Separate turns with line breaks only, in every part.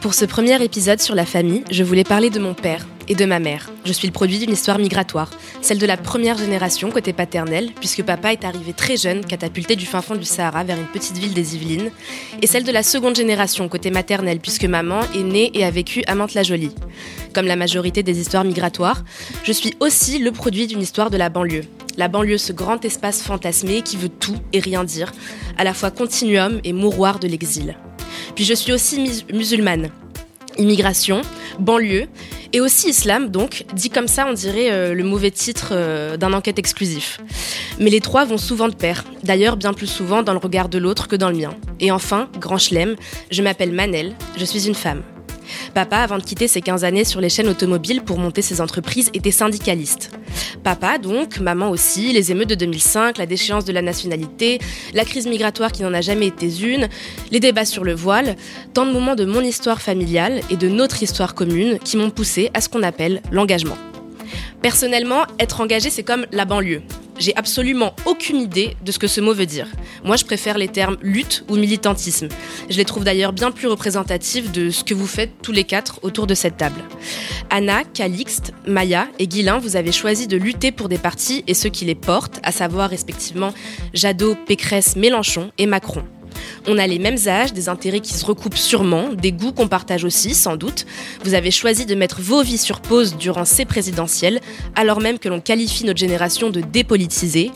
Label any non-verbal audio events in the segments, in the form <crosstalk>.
Pour ce premier épisode sur la famille, je voulais parler de mon père et de ma mère. Je suis le produit d'une histoire migratoire, celle de la première génération côté paternel, puisque papa est arrivé très jeune, catapulté du fin fond du Sahara vers une petite ville des Yvelines, et celle de la seconde génération côté maternel, puisque maman est née et a vécu à Mantes-la-Jolie. Comme la majorité des histoires migratoires, je suis aussi le produit d'une histoire de la banlieue. La banlieue, ce grand espace fantasmé qui veut tout et rien dire, à la fois continuum et mouroir de l'exil. Puis je suis aussi musulmane. Immigration, banlieue, et aussi islam, donc, dit comme ça, on dirait euh, le mauvais titre euh, d'un enquête exclusif. Mais les trois vont souvent de pair, d'ailleurs bien plus souvent dans le regard de l'autre que dans le mien. Et enfin, grand chelem, je m'appelle Manel, je suis une femme. Papa, avant de quitter ses 15 années sur les chaînes automobiles pour monter ses entreprises, était syndicaliste. Papa, donc, maman aussi, les émeutes de 2005, la déchéance de la nationalité, la crise migratoire qui n'en a jamais été une, les débats sur le voile, tant de moments de mon histoire familiale et de notre histoire commune qui m'ont poussé à ce qu'on appelle l'engagement. Personnellement, être engagé, c'est comme la banlieue. J'ai absolument aucune idée de ce que ce mot veut dire. Moi, je préfère les termes lutte ou militantisme. Je les trouve d'ailleurs bien plus représentatifs de ce que vous faites tous les quatre autour de cette table. Anna, Calixte, Maya et Guilain, vous avez choisi de lutter pour des partis et ceux qui les portent, à savoir respectivement Jadot, Pécresse, Mélenchon et Macron. On a les mêmes âges, des intérêts qui se recoupent sûrement, des goûts qu'on partage aussi, sans doute. Vous avez choisi de mettre vos vies sur pause durant ces présidentielles, alors même que l'on qualifie notre génération de dépolitisée.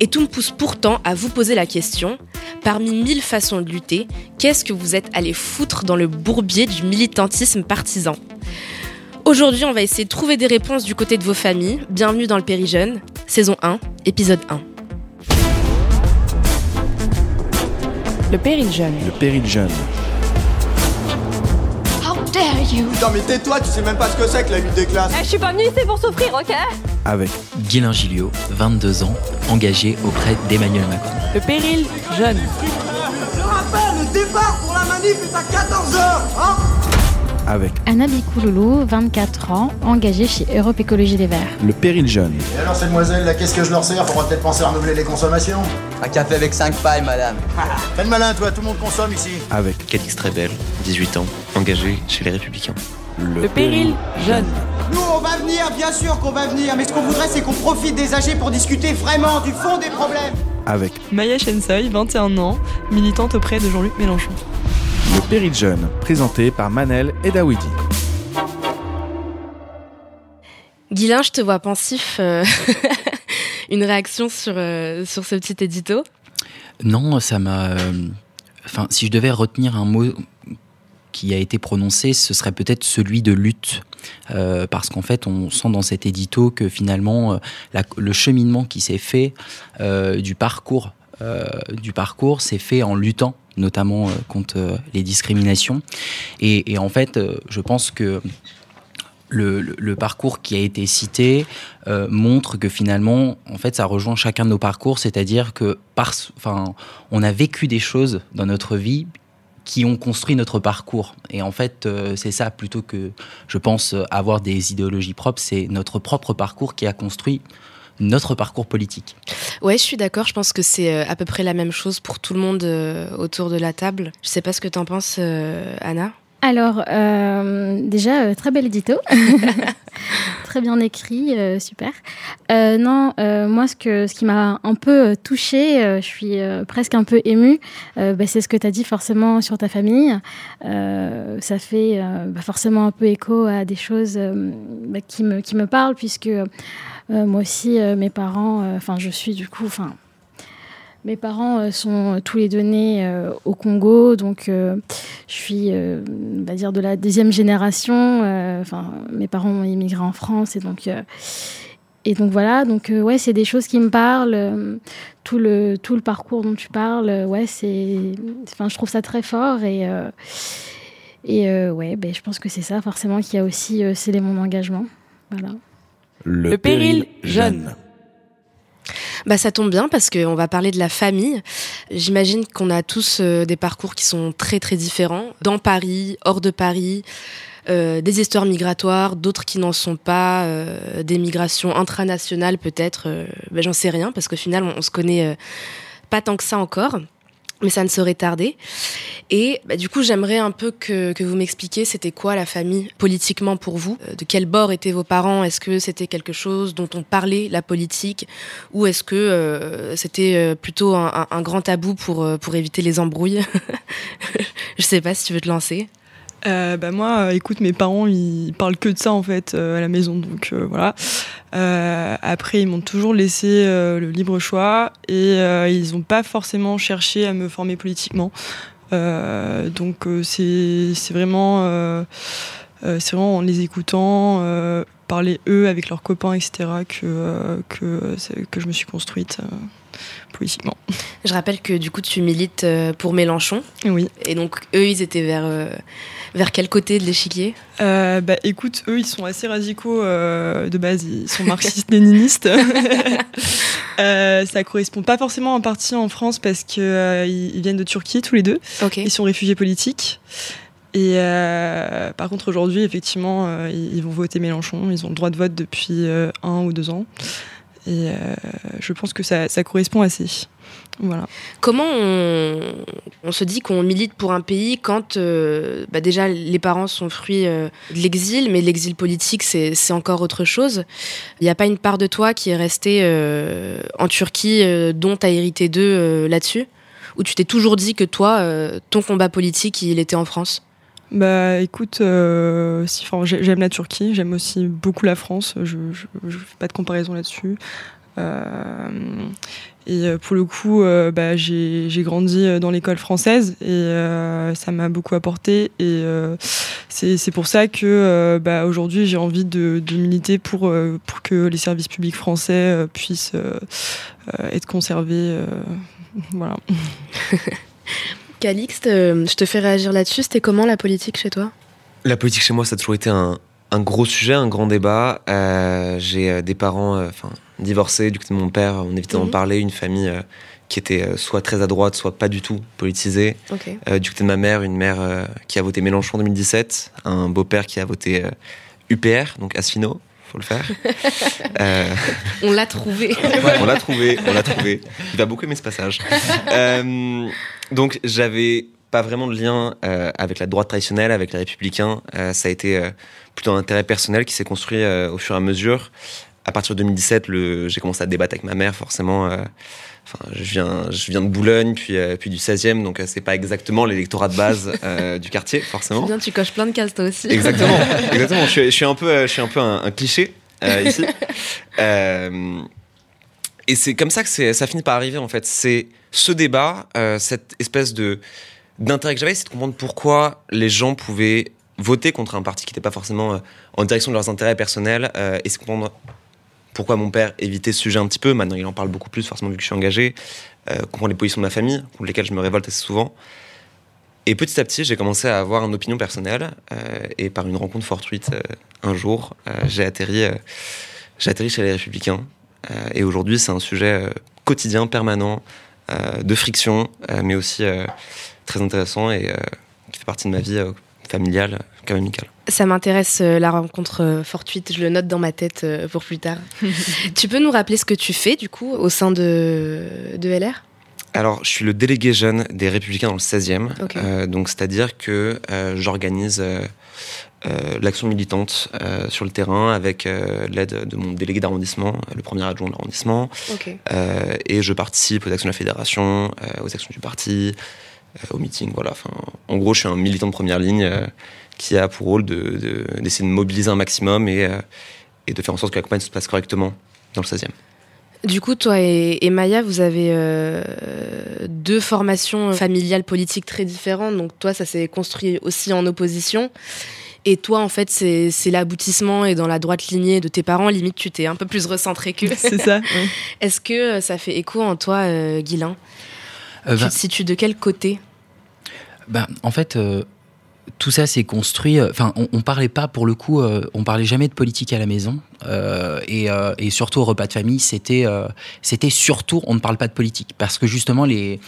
Et tout me pousse pourtant à vous poser la question, parmi mille façons de lutter, qu'est-ce que vous êtes allé foutre dans le bourbier du militantisme partisan? Aujourd'hui, on va essayer de trouver des réponses du côté de vos familles. Bienvenue dans le Périjeune, saison 1, épisode 1.
Le péril jeune.
Le péril jeune.
How dare you?
Putain mais tais-toi, tu sais même pas ce que c'est que la lutte des classes
Eh, Je suis pas venue ici pour souffrir, ok?
Avec
Guilain Gilliot, 22 ans, engagé auprès d'Emmanuel Macron.
Le péril jeune.
Je rappelle, le départ pour la manif est à 14h hein?
Avec
Anna Bikouloulou, 24 ans, engagée chez Europe Écologie Les Verts.
le péril jeune.
Et alors, ces demoiselles, là, qu'est-ce que je leur sers Faudra peut-être penser à renouveler les consommations?
Un café avec 5 pailles, madame. <laughs>
Fais le malin, toi, tout le monde consomme ici.
Avec
Calix Trébel, 18 ans, engagé chez les Républicains.
Le péril jeune.
Nous on va venir, bien sûr qu'on va venir, mais ce qu'on voudrait c'est qu'on profite des âgés pour discuter vraiment du fond des problèmes
avec
Maya Shensoy, 21 ans, militante auprès de Jean-Luc Mélenchon.
Le péril jeune, présenté par Manel et Dawidi.
Guilain, je te vois pensif. euh, <laughs> Une réaction sur, euh, sur ce petit édito?
Non, ça m'a. euh, Enfin, si je devais retenir un mot qui a été prononcé, ce serait peut-être celui de lutte. Euh, parce qu'en fait, on sent dans cet édito que finalement, euh, la- le cheminement qui s'est fait euh, du parcours, euh, du parcours, s'est fait en luttant, notamment euh, contre euh, les discriminations. Et, en fait, euh, je pense que le, parcours qui a été cité euh, montre que finalement, en fait, ça rejoint chacun de nos parcours, c'est-à-dire que parce, enfin, on a vécu des choses dans notre vie qui ont construit notre parcours. Et en fait, euh, c'est ça, plutôt que, je pense, euh, avoir des idéologies propres, c'est notre propre parcours qui a construit notre parcours politique.
Ouais, je suis d'accord. Je pense que c'est euh, à peu près la même chose pour tout le monde euh, autour de la table. Je sais pas ce que t'en penses, euh, Anna.
Alors, euh, déjà, euh, très bel édito. <laughs> très bien écrit, euh, super. Non, moi, ce, que, ce qui m'a un peu touchée, je suis presque un peu émue, bah, c'est ce que tu as dit forcément sur ta famille. Ça fait bah, forcément un peu écho à des choses bah, qui, me, qui me parlent, puisque moi aussi, mes parents, enfin, je suis du coup, enfin, mes parents euh, sont tous les deux nés euh, au Congo, donc euh, je suis, euh, on va dire, de la deuxième génération. euh, Enfin, mes parents ont immigré en France et donc, euh, et donc voilà. Donc euh, ouais, c'est des choses qui me parlent. tout le tout le parcours dont tu parles, ouais, c'est, enfin, je trouve ça très fort et euh, et euh, ouais, ben, je pense que c'est ça forcément qui a aussi euh, scellé mon engagement. Voilà.
Le,
péril jeune.
Bah ça tombe bien parce qu'on va parler de la famille. J'imagine qu'on a tous euh, des parcours qui sont très très différents. Dans Paris, hors de Paris, euh, des histoires migratoires, d'autres qui n'en sont pas, euh, des migrations intranationales peut-être. ben, J'en sais rien parce qu'au final on, on se connaît pas tant que ça encore. Mais ça ne serait tarder. Et bah, du coup, j'aimerais un peu que, vous m'expliquiez c'était quoi la famille politiquement pour vous? Euh, De quel bord étaient vos parents? Est-ce que c'était quelque chose dont on parlait, la politique? Ou est-ce que euh, c'était euh, plutôt un, un- grand tabou pour, pour éviter les embrouilles? <laughs> Je sais pas si tu veux te lancer.
Euh, bah moi, euh, écoute, mes parents, ils parlent que de ça en fait euh, à la maison, donc voilà. Après, ils m'ont toujours laissé le libre choix et ils n'ont pas forcément cherché à me former politiquement. Donc c'est vraiment, c'est vraiment en les écoutant, parler eux avec leurs copains, etc. que que que je me suis construite politiquement.
Je rappelle que du coup, tu milites euh, pour Mélenchon.
Oui.
Et donc, eux, ils étaient vers, euh, vers quel côté de l'échiquier?
Euh, bah écoute, eux ils sont assez radicaux euh, de base, ils sont marxistes-léninistes. <laughs> <laughs> euh, ça correspond pas forcément à un parti en France parce que euh, ils, viennent de Turquie tous les deux.
Ok.
Ils sont réfugiés politiques. Et euh, par contre aujourd'hui effectivement euh, ils, ils vont voter Mélenchon, ils ont le droit de vote depuis euh, un ou deux ans. Et euh, je pense que ça, correspond assez. Voilà.
Comment on, se dit qu'on milite pour un pays quand euh, bah déjà les parents sont fruits euh, de l'exil, mais l'exil politique c'est encore autre chose. Il n'y a pas une part de toi qui est restée en Turquie dont tu as hérité d'eux là-dessus? Ou tu t'es toujours dit que toi, ton combat politique, il était en France?
Bah écoute, euh, j'aime la Turquie, j'aime aussi beaucoup la France, je ne fais pas de comparaison là-dessus. Euh, et euh, pour le coup, bah, j'ai grandi dans l'école française et ça m'a beaucoup apporté. Et c'est pour ça que bah, aujourd'hui, j'ai envie de, de militer pour, pour que les services publics français puissent être conservés. voilà. <laughs>
Calixte, euh, je te fais réagir là-dessus. C'était comment la politique chez toi?
La politique chez moi, ça a toujours été un, un gros sujet, un grand débat. Euh, J'ai euh, des parents euh, divorcés du côté de mon père, on évitait d'en
Mhm.
parler, une famille euh, qui était soit très à droite, soit pas du tout politisée. Du côté de ma mère, une mère qui a voté Mélenchon en 2017, un beau-père qui a voté UPR, donc Asfino, faut le faire. <laughs> Euh,
On l'a trouvé.
on l'a trouvé, on l'a trouvé. Il va beaucoup aimer ce passage. Euh, donc j'avais pas vraiment de lien euh, avec la droite traditionnelle, avec les républicains. Ça a été plutôt un intérêt personnel qui s'est construit au fur et à mesure. À partir de 2017, le- j'ai commencé à débattre avec ma mère, forcément. euh, Enfin, je viens, je viens de Boulogne, puis, euh, puis du 16e, donc euh, c'est pas exactement l'électorat de base euh, <laughs> du quartier, forcément.
Bien, tu coches plein de cases toi aussi.
Exactement, <laughs> exactement. Je suis, je suis un peu, je suis un, peu un, un cliché ici. <laughs> Et c'est comme ça que c'est- ça finit par arriver en fait. C'est ce débat, cette espèce de d'intérêt que j'avais, c'est de comprendre pourquoi les gens pouvaient voter contre un parti qui n'était pas forcément en direction de leurs intérêts personnels, et c'est comprendre pourquoi mon père évitait ce sujet un petit peu. Maintenant, il en parle beaucoup plus, forcément, vu que je suis engagé. Euh, comprendre les positions de ma famille, contre lesquelles je me révolte assez souvent. Et petit à petit, j'ai commencé à avoir une opinion personnelle. euh, et par une rencontre fortuite, euh, un jour, euh, j'ai atterri, atterri chez les Républicains. Et aujourd'hui, c'est un sujet quotidien, permanent, de friction, mais aussi très intéressant et qui fait partie de ma vie familiale comme amicale.
Ça m'intéresse euh, la rencontre euh, fortuite, je le note dans ma tête euh, pour plus tard. <laughs> tu peux nous rappeler ce que tu fais du coup au sein de, de LR
Alors, je suis le délégué jeune des Républicains dans le 16e.
Ok.
Euh, donc, c'est-à-dire que euh, j'organise euh, euh, l'action militante euh, sur le terrain avec euh, l'aide de mon délégué d'arrondissement, le premier adjoint de l'arrondissement. Euh, et je participe aux actions de la fédération, euh, aux actions du parti, euh, aux meetings. Voilà. Enfin, en gros, je suis un militant de première ligne euh, qui a pour rôle de- de- d'essayer de, mobiliser un maximum et, euh, et de faire en sorte que la campagne se passe correctement dans le 16e.
Du coup, toi et, et Maya, vous avez euh, deux formations familiales politiques très différentes. Donc toi, ça s'est construit aussi en opposition. Et toi, en fait, c'est c'est l'aboutissement et dans la droite lignée de tes parents. Limite, tu t'es un peu plus recentré qu'eux. <laughs>
C'est ça. ouais.
Est-ce que ça fait écho en toi, euh, Guilain?
Euh,
Tu te situes de quel côté?
Ben, en fait, euh, tout ça s'est construit. euh, Enfin, on, on parlait pas pour le coup, euh, on parlait jamais de politique à la maison. et, et surtout au repas de famille, c'était, c'était surtout, on ne parle pas de politique parce que justement les,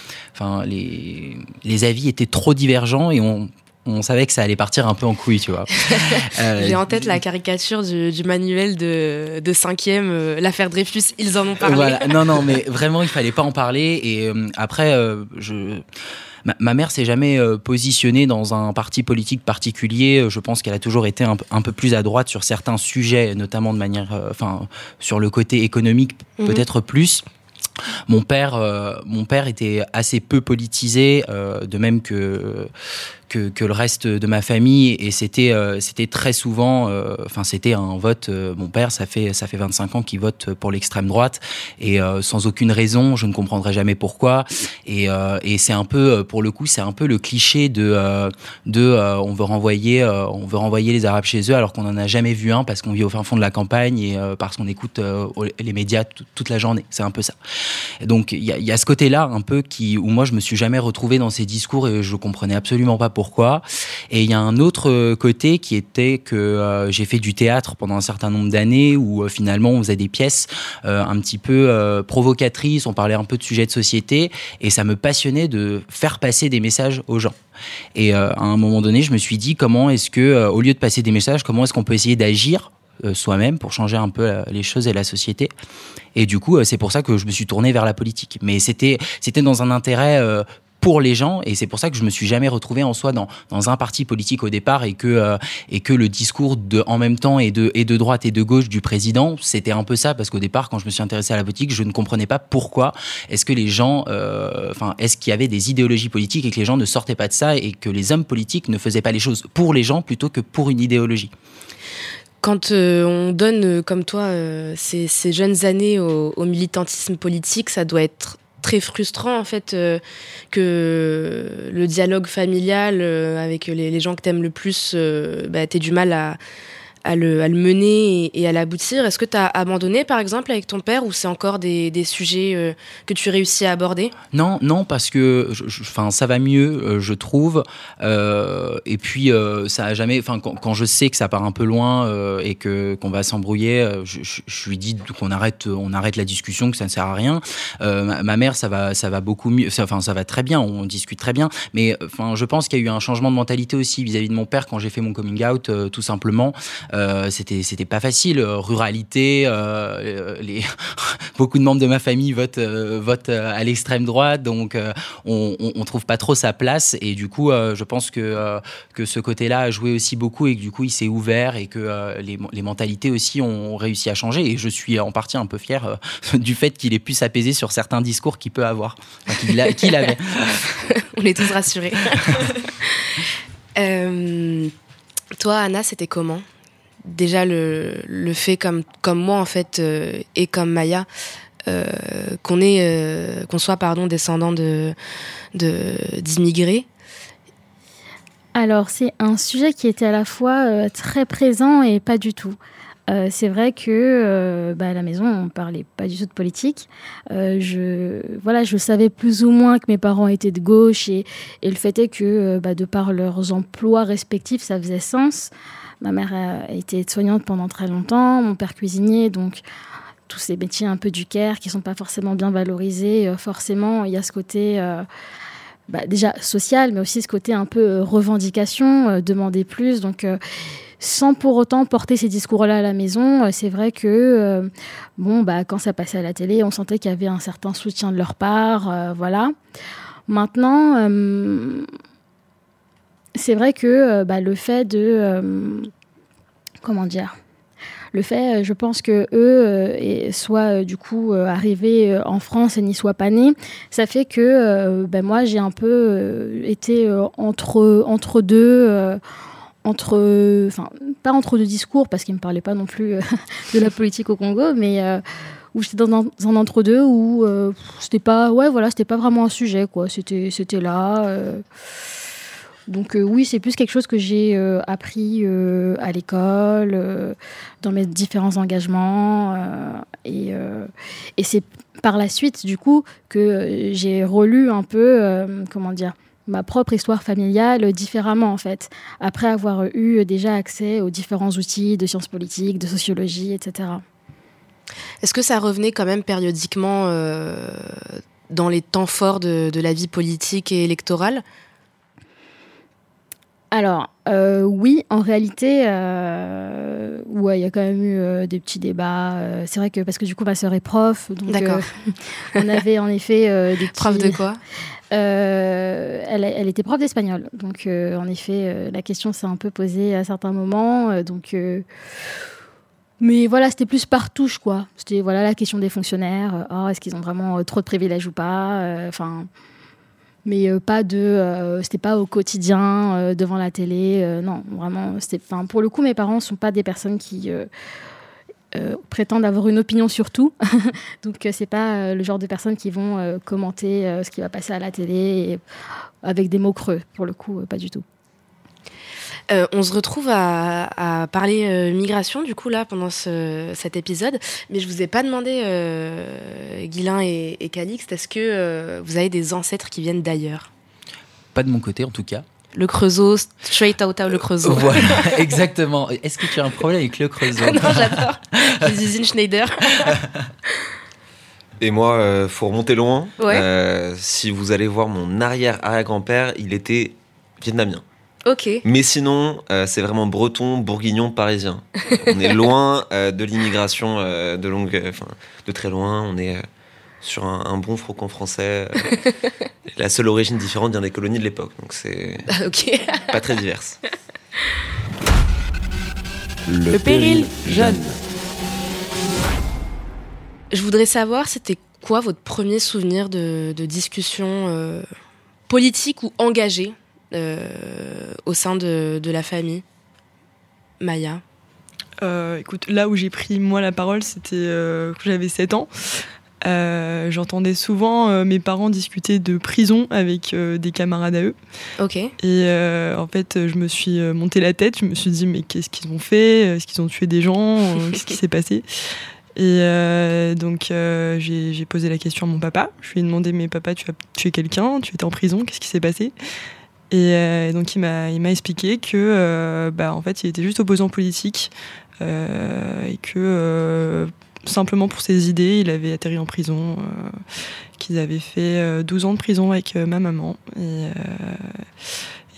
les, les avis étaient trop divergents et on on savait que ça allait partir un peu en couille, tu vois. <laughs>
Euh, J'ai en tête la caricature du, manuel de, de cinquième, euh, l'affaire Dreyfus, ils en ont parlé.
Voilà. Non, non, mais vraiment, il fallait pas en parler. Et euh, après, je. Ma, mère s'est jamais positionnée dans un parti politique particulier. Je pense qu'elle a toujours été un, un, peu plus à droite sur certains sujets, notamment de manière, enfin, sur le côté économique, mhm. peut-être plus. Mon père, mon père était assez peu politisé, de même que que, le reste de ma famille. Et c'était euh, c'était très souvent euh, enfin c'était un vote euh, mon père ça fait ça fait 25 ans qu'il vote pour l'extrême droite. Et sans aucune raison je ne comprendrai jamais pourquoi. Et, et c'est un peu pour le coup c'est un peu le cliché de de on veut renvoyer on veut renvoyer les arabes chez eux alors qu'on n'en a jamais vu un parce qu'on vit au fin fond de la campagne et parce qu'on écoute les médias toute la journée. C'est un peu ça. Donc il y a, y a, ce côté là un peu qui où moi je me suis jamais retrouvé dans ces discours et je comprenais absolument pas pourquoi. Et il y a un autre euh, côté qui était que euh, j'ai fait du théâtre pendant un certain nombre d'années où euh, finalement on faisait des pièces un petit peu provocatrices, on parlait un peu de sujets de société et ça me passionnait de faire passer des messages aux gens. Et à un moment donné, je me suis dit comment est-ce que, au lieu de passer des messages, comment est-ce qu'on peut essayer d'agir soi-même pour changer un peu les choses et la société. Et du coup, c'est pour ça que je me suis tourné vers la politique. Mais c'était c'était dans un intérêt pour les gens et c'est pour ça que je me suis jamais retrouvé en soi dans, dans un parti politique au départ et que euh, et que le discours de en même temps et de et de droite et de gauche du président c'était un peu ça parce qu'au départ quand je me suis intéressé à la politique je ne comprenais pas pourquoi est-ce que les gens euh, enfin est-ce qu'il y avait des idéologies politiques et que les gens ne sortaient pas de ça et que les hommes politiques ne faisaient pas les choses pour les gens plutôt que pour une idéologie.
Quand euh, on donne, comme toi, ces, jeunes années au, militantisme politique, ça doit être très frustrant en fait euh, que le dialogue familial euh, avec les, gens que t'aimes le plus, euh, bah, t'aies du mal à, à le, mener et, à l'aboutir. Est-ce que tu as abandonné, par exemple, avec ton père, ou c'est encore des, sujets euh, que tu réussis à aborder?
Non, non, parce que enfin, ça va mieux, euh, je trouve. Euh, et puis, ça a jamais. Enfin, quand, je sais que ça part un peu loin et que qu'on va s'embrouiller, je, je, lui dis qu'on arrête, on arrête la discussion, que ça ne sert à rien. Ma, mère, ça va, ça va beaucoup mieux. Enfin, ça va très bien, on discute très bien. Mais je pense qu'il y a eu un changement de mentalité aussi vis-à-vis de mon père quand j'ai fait mon coming out, tout simplement. Euh, c'était c'était pas facile. Euh, ruralité, euh, les <laughs> beaucoup de membres de ma famille votent votent à l'extrême droite, donc on, on, trouve pas trop sa place. Et du coup, je pense que que ce côté-là a joué aussi beaucoup et que du coup il s'est ouvert et que les, les, mentalités aussi ont réussi à changer. Et je suis en partie un peu fier <laughs> du fait qu'il ait pu s'apaiser sur certains discours qu'il peut avoir, qu'il avait. <laughs>
on est tous rassurés. toi, Anna, c'était comment? Déjà le, le, fait comme, comme moi en fait euh, et comme Maya euh, qu'on est euh, qu'on soit pardon descendant de d'immigrés.
Alors c'est un sujet qui était à la fois très présent et pas du tout. C'est vrai que bah, à la maison on parlait pas du tout de politique. Je voilà je savais plus ou moins que mes parents étaient de gauche et, et le fait est que bah, de par leurs emplois respectifs ça faisait sens Ma mère a été soignante pendant très longtemps, mon père cuisinier, donc tous ces métiers un peu du care qui sont pas forcément bien valorisés. Euh, forcément, il y a ce côté euh, bah, déjà social, mais aussi ce côté un peu euh, revendication, demander plus. Donc sans pour autant porter ces discours-là à la maison, c'est vrai que bon, bah, quand ça passait à la télé, on sentait qu'il y avait un certain soutien de leur part, voilà. Maintenant, c'est vrai que euh, bah, le fait de. Euh, comment dire le fait, je pense que eux euh, soient du coup arrivés en France et n'y soient pas nés, ça fait que ben moi j'ai un peu été entre entre deux, entre, enfin pas entre deux discours parce qu'ils me parlaient pas non plus <laughs> de la politique au Congo, mais où j'étais dans un, entre deux où c'était pas, ouais voilà, c'était pas vraiment un sujet quoi, c'était c'était là. Donc euh, oui, c'est plus quelque chose que j'ai euh, appris euh, à l'école, dans mes différents engagements. et, c'est par la suite, du coup, que j'ai relu un peu, comment dire, ma propre histoire familiale différemment, en fait, après avoir eu déjà accès aux différents outils de sciences politiques, de sociologie, etc.
Est-ce que ça revenait quand même périodiquement dans les temps forts de la vie politique et électorale?
Alors, euh, oui, en réalité, euh, ouais, il y a quand même eu euh, des petits débats. c'est vrai que parce que du coup, ma sœur est prof, donc
D'accord. <laughs>
on avait en effet des petits.
Prof de quoi?
Elle, elle était prof d'espagnol, donc en effet, la question s'est un peu posée à certains moments. donc, mais voilà, c'était plus par touche, quoi. C'était voilà la question des fonctionnaires. oh, est-ce qu'ils ont vraiment trop de privilèges ou pas Enfin, mais euh, pas de. euh, c'était pas au quotidien euh, devant la télé. euh, non, vraiment. C'était. Enfin, pour le coup, mes parents sont pas des personnes qui. prétendent avoir une opinion sur tout. <laughs> Donc, c'est pas le genre de personnes qui vont commenter ce qui va passer à la télé avec des mots creux. Pour le coup, pas du tout.
Euh, on se retrouve à, à parler euh, migration, du coup, là, pendant ce- cet épisode. Mais je vous ai pas demandé, euh, Guilain et, et Calixte, est-ce que euh, vous avez des ancêtres qui viennent d'ailleurs?
Pas de mon côté, en tout cas.
Le Creusot, straight out of le Creusot.
Voilà, <laughs> exactement. Est-ce que tu as un problème avec le Creusot? <laughs>
Non, j'adore. Les usines Schneider.
Et moi, euh, faut remonter loin.
Ouais.
Euh, si vous allez voir mon arrière-arrière-grand-père, il était vietnamien.
Ok.
Mais sinon, euh, c'est vraiment breton, bourguignon, parisien. On est <laughs> loin euh, de l'immigration euh, de longue, euh, enfin, de très loin. On est euh, sur un, un bon faucon français. euh. la seule origine différente vient des colonies de l'époque, donc c'est <laughs>
ok.
pas très diverse.
Le,
péril
jeune.
Je voudrais savoir, c'était quoi votre premier souvenir de, de discussion euh, politique ou engagée? euh, au sein de, de la famille Maya
Euh, écoute, là où j'ai pris moi la parole, c'était euh, quand j'avais 7 ans. Euh, J'entendais souvent euh, mes parents discuter de prison avec euh, des camarades à eux.
Ok.
Et euh, en fait, je me suis euh, monté la tête. Je me suis dit, mais qu'est-ce qu'ils ont fait? Est-ce qu'ils ont tué des gens? Euh, <laughs> Qu'est-ce qui s'est passé? Et euh, donc, euh, j'ai posé la question à mon papa. Je lui ai demandé, mais papa, tu as tué quelqu'un? Tu étais en prison? Qu'est-ce qui s'est passé? Et euh, donc, il m'a il m'a expliqué que, euh, bah, en fait, il était juste opposant politique euh, et que simplement pour ses idées, il avait atterri en prison. qu'ils avaient fait euh, 12 ans de prison avec ma maman. Et,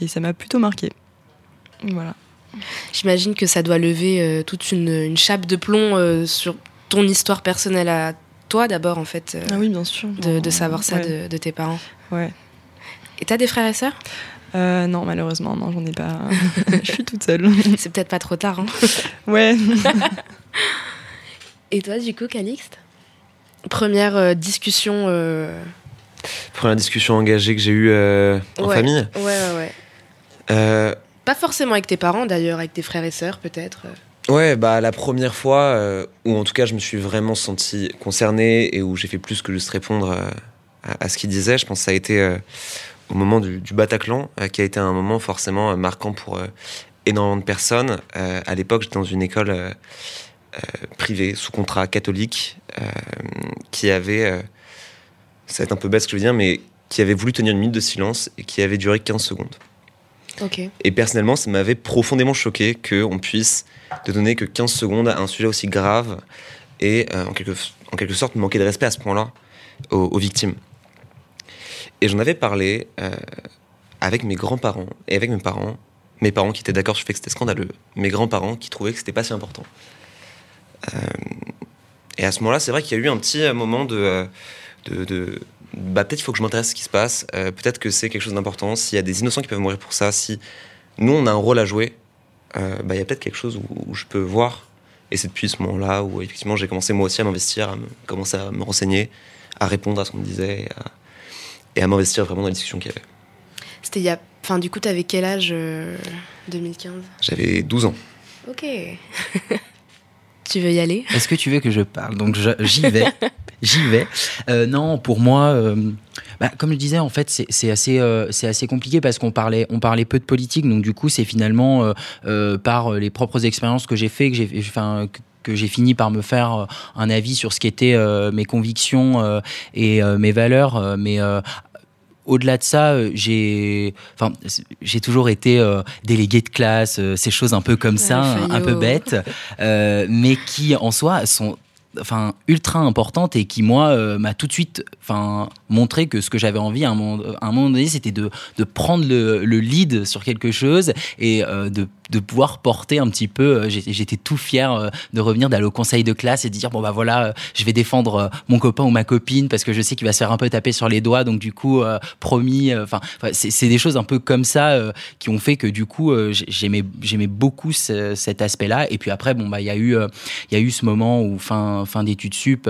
et ça m'a plutôt marqué. Voilà.
J'imagine que ça doit lever toute une, une chape de plomb sur ton histoire personnelle à toi d'abord, en fait, euh,
Ah oui, bien sûr.
de, de savoir ça de, de tes parents.
Ouais.
Et t'as des frères et sœurs?
Euh, non, malheureusement, non, j'en ai pas. <laughs> Je suis toute seule.
C'est peut-être pas trop tard. Hein. <laughs>
Ouais. <laughs>
Et toi, du coup, Calixte? Première euh, discussion. euh,
Première discussion engagée que j'ai eue euh, en
ouais.
famille.
Ouais, ouais, ouais.
Euh,
Pas forcément avec tes parents d'ailleurs, avec tes frères et sœurs peut-être.
Ouais, bah la première fois euh, où en tout cas je me suis vraiment senti concerné et où j'ai fait plus que juste répondre euh, à, à ce qu'il disait, je pense que ça a été euh, au moment du, du Bataclan, euh, qui a été un moment forcément euh, marquant pour euh, énormément de personnes. À l'époque, j'étais dans une école privée, sous contrat catholique, qui avait, ça va être un peu bête ce que je veux dire, mais qui avait voulu tenir une minute de silence et qui avait duré 15 secondes. Et personnellement, ça m'avait profondément choqué qu'on puisse te donner que 15 secondes à un sujet aussi grave et euh, en, quelque, en quelque sorte manquer de respect à ce point-là aux, aux victimes. Et j'en avais parlé euh, avec mes grands-parents et avec mes parents. Mes parents qui étaient d'accord sur le fait que c'était scandaleux. Mes grands-parents qui trouvaient que c'était pas si important. Euh, et à ce moment-là, c'est vrai qu'il y a eu un petit euh, moment de. de, bah, peut-être il faut que je m'intéresse à ce qui se passe. Peut-être que c'est quelque chose d'important. S'il y a des innocents qui peuvent mourir pour ça, si nous on a un rôle à jouer, bah, il y a peut-être quelque chose où, je peux voir. Et c'est depuis ce moment-là où effectivement j'ai commencé moi aussi à m'investir, à me, commencer à me renseigner, à répondre à ce qu'on me disait et à m'investir vraiment dans les discussions qu'il y avait.
C'était il y a. Enfin, du coup, t'avais quel âge euh, 2015
J'avais 12 ans.
Ok. <laughs> tu veux y aller?
Est-ce que tu veux que je parle? Donc j'y vais. <laughs> J'y vais. Euh, non, pour moi, euh, bah, comme je disais, en fait, c'est assez, euh, c'est assez compliqué parce qu'on parlait, on parlait peu de politique. Donc du coup, c'est finalement euh, euh, par les propres expériences que j'ai fait que j'ai, enfin, que- que j'ai fini par me faire un avis sur ce qu'étaient euh, mes convictions euh, et euh, mes valeurs. mais euh, au-delà de ça, euh, j'ai, enfin, j'ai toujours été euh, délégué de classe, euh, ces choses un peu comme ça, un, un peu bêtes, euh, mais qui en soi sont enfin ultra importante et qui moi euh, m'a tout de suite enfin montré que ce que j'avais envie à un moment, à un moment donné c'était de, de prendre le, le lead sur quelque chose et euh, de de pouvoir porter un petit peu. euh, J'étais tout fier euh, de revenir, d'aller au conseil de classe et de dire bon bah voilà, euh, je vais défendre mon copain ou ma copine parce que je sais qu'il va se faire un peu taper sur les doigts. Donc du coup, promis. Enfin, c'est des choses un peu comme ça qui ont fait que du coup, j'ai- j'aimais j'aimais beaucoup ce- cet aspect-là. Et puis après, bon bah il y a eu il y a eu ce moment où fin fin d'études sup.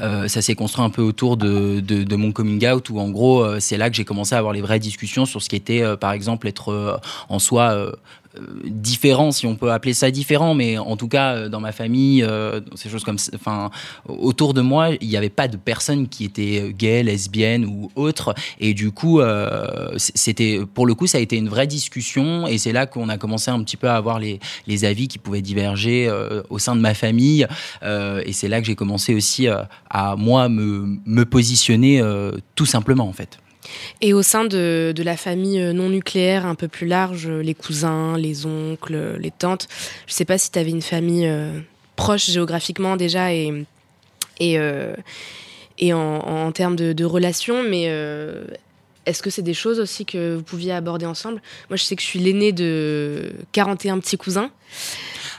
Euh, ça s'est construit un peu autour de, mon coming out où en gros euh, c'est là que j'ai commencé à avoir les vraies discussions sur ce qui était euh, par exemple être en soi différent si on peut appeler ça différent mais en tout cas euh, dans ma famille euh, ces choses comme enfin autour de moi il n'y avait pas de personnes qui étaient gays lesbiennes ou autres. Et du coup euh, c'était pour le coup ça a été une vraie discussion. Et c'est là qu'on a commencé un petit peu à avoir les, les avis qui pouvaient diverger euh, au sein de ma famille. Euh, et c'est là que j'ai commencé aussi euh, à moi me, me positionner euh, tout simplement en fait.
Et au sein de, de la famille euh, non nucléaire un peu plus large, euh, les cousins, les oncles, euh, les tantes, je sais pas si tu avais une famille euh, proche géographiquement déjà et, et, euh, et en, en termes de, de relations, mais euh, est-ce que c'est des choses aussi que vous pouviez aborder ensemble? Moi, je sais que je suis l'aînée de 41 petits cousins.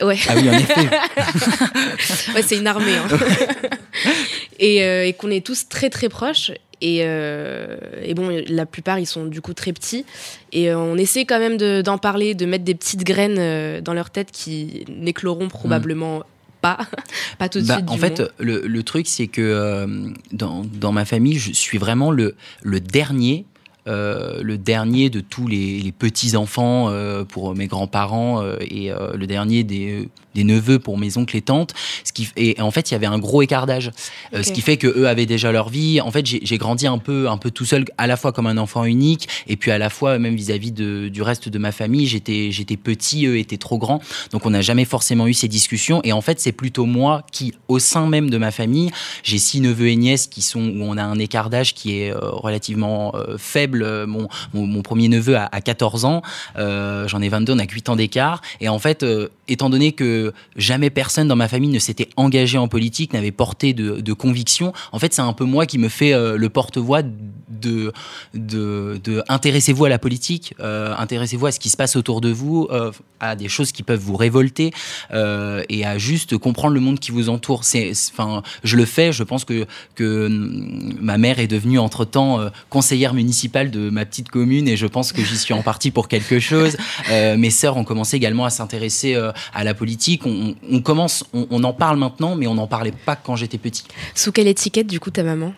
Ouais.
Ah oui, en effet. <laughs>
ouais, c'est une armée. hein. <laughs> et et qu'on est tous très très proches. Et, euh, et bon, la plupart, ils sont du coup très petits. Et euh, on essaie quand même de- d'en parler, de mettre des petites graines euh, dans leur tête qui n'écloront probablement pas. <laughs> pas tout de
Bah,
suite.
en
du
fait, le, le truc, c'est que euh, dans, dans ma famille, je suis vraiment le, le dernier. Euh, le dernier de tous les, les petits-enfants euh, pour mes grands-parents euh, et le dernier des, des neveux pour mes oncles et tantes. Ce qui, et en fait, il y avait un gros écart d'âge. Ce qui fait que eux avaient déjà leur vie. En fait, j'ai grandi un peu, un peu tout seul, à la fois comme un enfant unique et puis à la fois même vis-à-vis de- du reste de ma famille. J'étais petit, eux étaient trop grands. Donc on n'a jamais forcément eu ces discussions. Et en fait, c'est plutôt moi qui, au sein même de ma famille, j'ai six neveux et nièces qui sont où on a un écart d'âge qui est relativement euh, faible. Mon, premier neveu a 14 ans, euh, j'en ai 22, on a 8 ans d'écart. Et en fait, euh, étant donné que jamais personne dans ma famille ne s'était engagé en politique, n'avait porté de, de conviction, en fait, c'est un peu moi qui me fais euh, le porte-voix de, de, de intéressez-vous à la politique, euh, intéressez-vous à ce qui se passe autour de vous, euh, à des choses qui peuvent vous révolter euh, et à juste comprendre le monde qui vous entoure. Enfin, je le fais. Je pense que que hum, ma mère est devenue entre temps conseillère municipale de ma petite commune et je pense que j'y suis en partie pour quelque chose. <laughs> Euh, mes sœurs ont commencé également à s'intéresser euh, à la politique. On, on commence, on, on en parle maintenant, mais on n'en parlait pas quand j'étais petit.
Sous quelle étiquette, du coup, ta maman?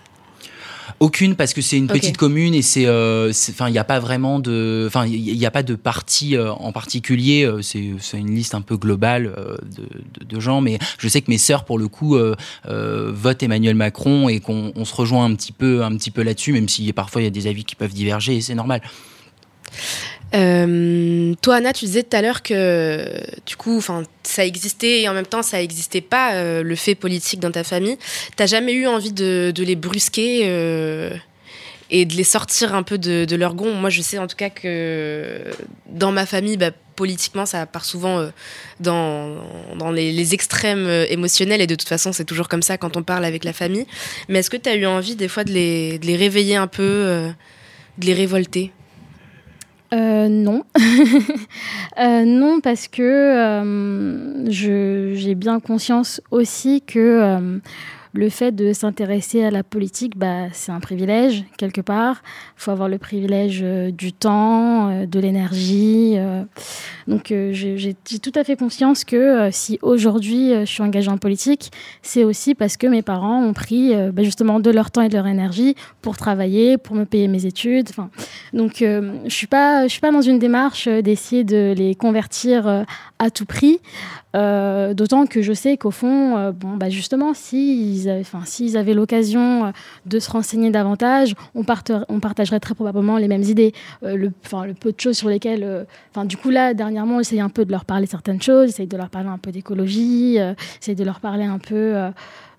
Aucune parce que c'est une petite commune et c'est, euh, enfin, il n'y a pas vraiment de, enfin, il n'y a pas de parti euh, en particulier. euh, c'est, une liste un peu globale de, de- de gens, mais je sais que mes sœurs, pour le coup, votent Emmanuel Macron et qu'on on se rejoint un petit peu, un petit peu là-dessus, même si parfois il y a des avis qui peuvent diverger et c'est normal.
Euh, toi, Anna, tu disais tout à l'heure que du coup, ça existait et en même temps, ça existait pas euh, le fait politique dans ta famille. T'as jamais eu envie de, les brusquer euh, et de les sortir un peu de, leur gond? Moi, je sais en tout cas que dans ma famille, bah, politiquement, ça part souvent dans, les, extrêmes émotionnels et de toute façon, c'est toujours comme ça quand on parle avec la famille. Mais est-ce que tu as eu envie des fois de les, réveiller un peu, de les révolter?
Euh, non. <laughs> Euh, non, parce que euh, j'ai bien conscience aussi que euh, le fait de s'intéresser à la politique, bah, c'est un privilège, quelque part. Il faut avoir le privilège euh, du temps, euh, de l'énergie. euh. Donc, j'ai tout à fait conscience que si aujourd'hui je suis engagée en politique, c'est aussi parce que mes parents ont pris bah, justement de leur temps et de leur énergie pour travailler, pour me payer mes études. Donc, je je suis pas dans une démarche d'essayer de les convertir à tout prix. Euh, D'autant que je sais qu'au fond, euh, bon, bah justement, s'ils s'ils avaient l'occasion euh, de se renseigner davantage, on, partagerait très probablement les mêmes idées. Le, peu de choses sur lesquelles, du coup là, dernièrement, j'essaye un peu de leur parler certaines choses, j'essaye de leur parler un peu d'écologie, j'essaye de leur parler un peu.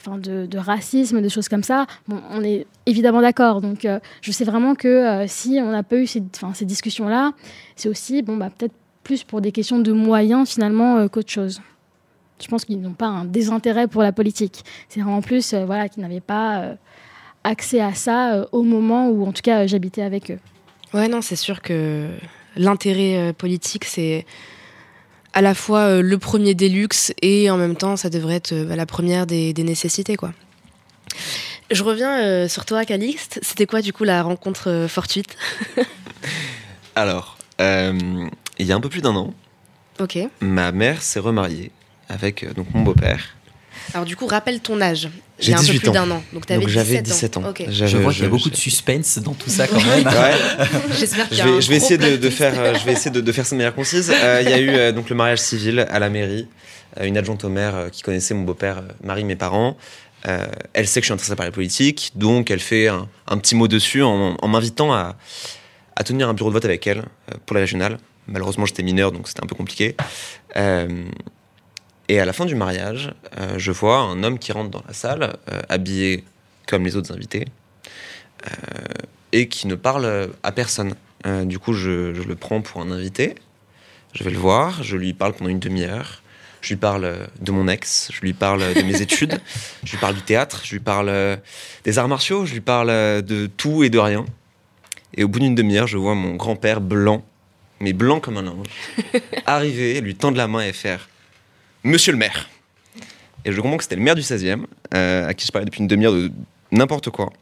de, racisme, de choses comme ça. On est évidemment d'accord. Donc, je sais vraiment que si on n'a pas eu ces discussions-là, c'est aussi bon, bah, peut-être plus pour des questions de moyens finalement euh, qu'autre chose. je pense qu'ils n'ont pas un désintérêt pour la politique. C'est vraiment plus, euh, voilà, qu'ils n'avaient pas euh, accès à ça euh, au moment où, en tout cas, j'habitais avec eux.
Ouais, non, c'est sûr que l'intérêt politique, c'est à la fois le premier des luxes et en même temps, ça devrait être bah, la première des, des, nécessités, quoi. Je reviens sur toi, Calixte. C'était quoi, du coup, la rencontre fortuite? <laughs>
Alors, il y a un peu plus d'un an,
Ok.
Ma mère s'est remariée avec euh, donc mon beau-père.
Alors du coup, rappelle ton âge.
J'ai
un peu
18
plus
ans.
d'un an. Donc
j'avais
17 ans.
17 ans.
Je vois qu'il y a beaucoup de suspense dans tout ça quand même. <laughs>
Ouais. <laughs>
J'espère qu'il y
Je
un
vais, je vais essayer de, faire, euh, je vais essayer de, de faire ça de manière concise. Euh, Il y a eu euh, donc le mariage civil à la mairie. Euh, une adjointe au maire euh, qui connaissait mon beau-père, euh, Marie, mes parents. Euh, elle sait que je suis intéressé par la politique, donc elle fait un, un petit mot dessus en, en m'invitant à, à tenir un bureau de vote avec elle euh, pour la régionale. Malheureusement, j'étais mineur, donc c'était un peu compliqué. Euh, et à la fin du mariage, euh, je vois un homme qui rentre dans la salle, euh, habillé comme les autres invités, et qui ne parle à personne. Du coup, je, je le prends pour un invité. Je vais le voir, je lui parle pendant une demi-heure. Je lui parle de mon ex, je lui parle de mes <laughs> études, je lui parle du théâtre, je lui parle des arts martiaux, je lui parle de tout et de rien. Et au bout d'une demi-heure, je vois mon grand-père blanc, mais blanc comme un linge, <laughs> arriver, lui tendre la main et faire Monsieur le maire. Et je comprends que c'était le maire du 16e, euh, à qui je parlais depuis une demi-heure de n'importe quoi.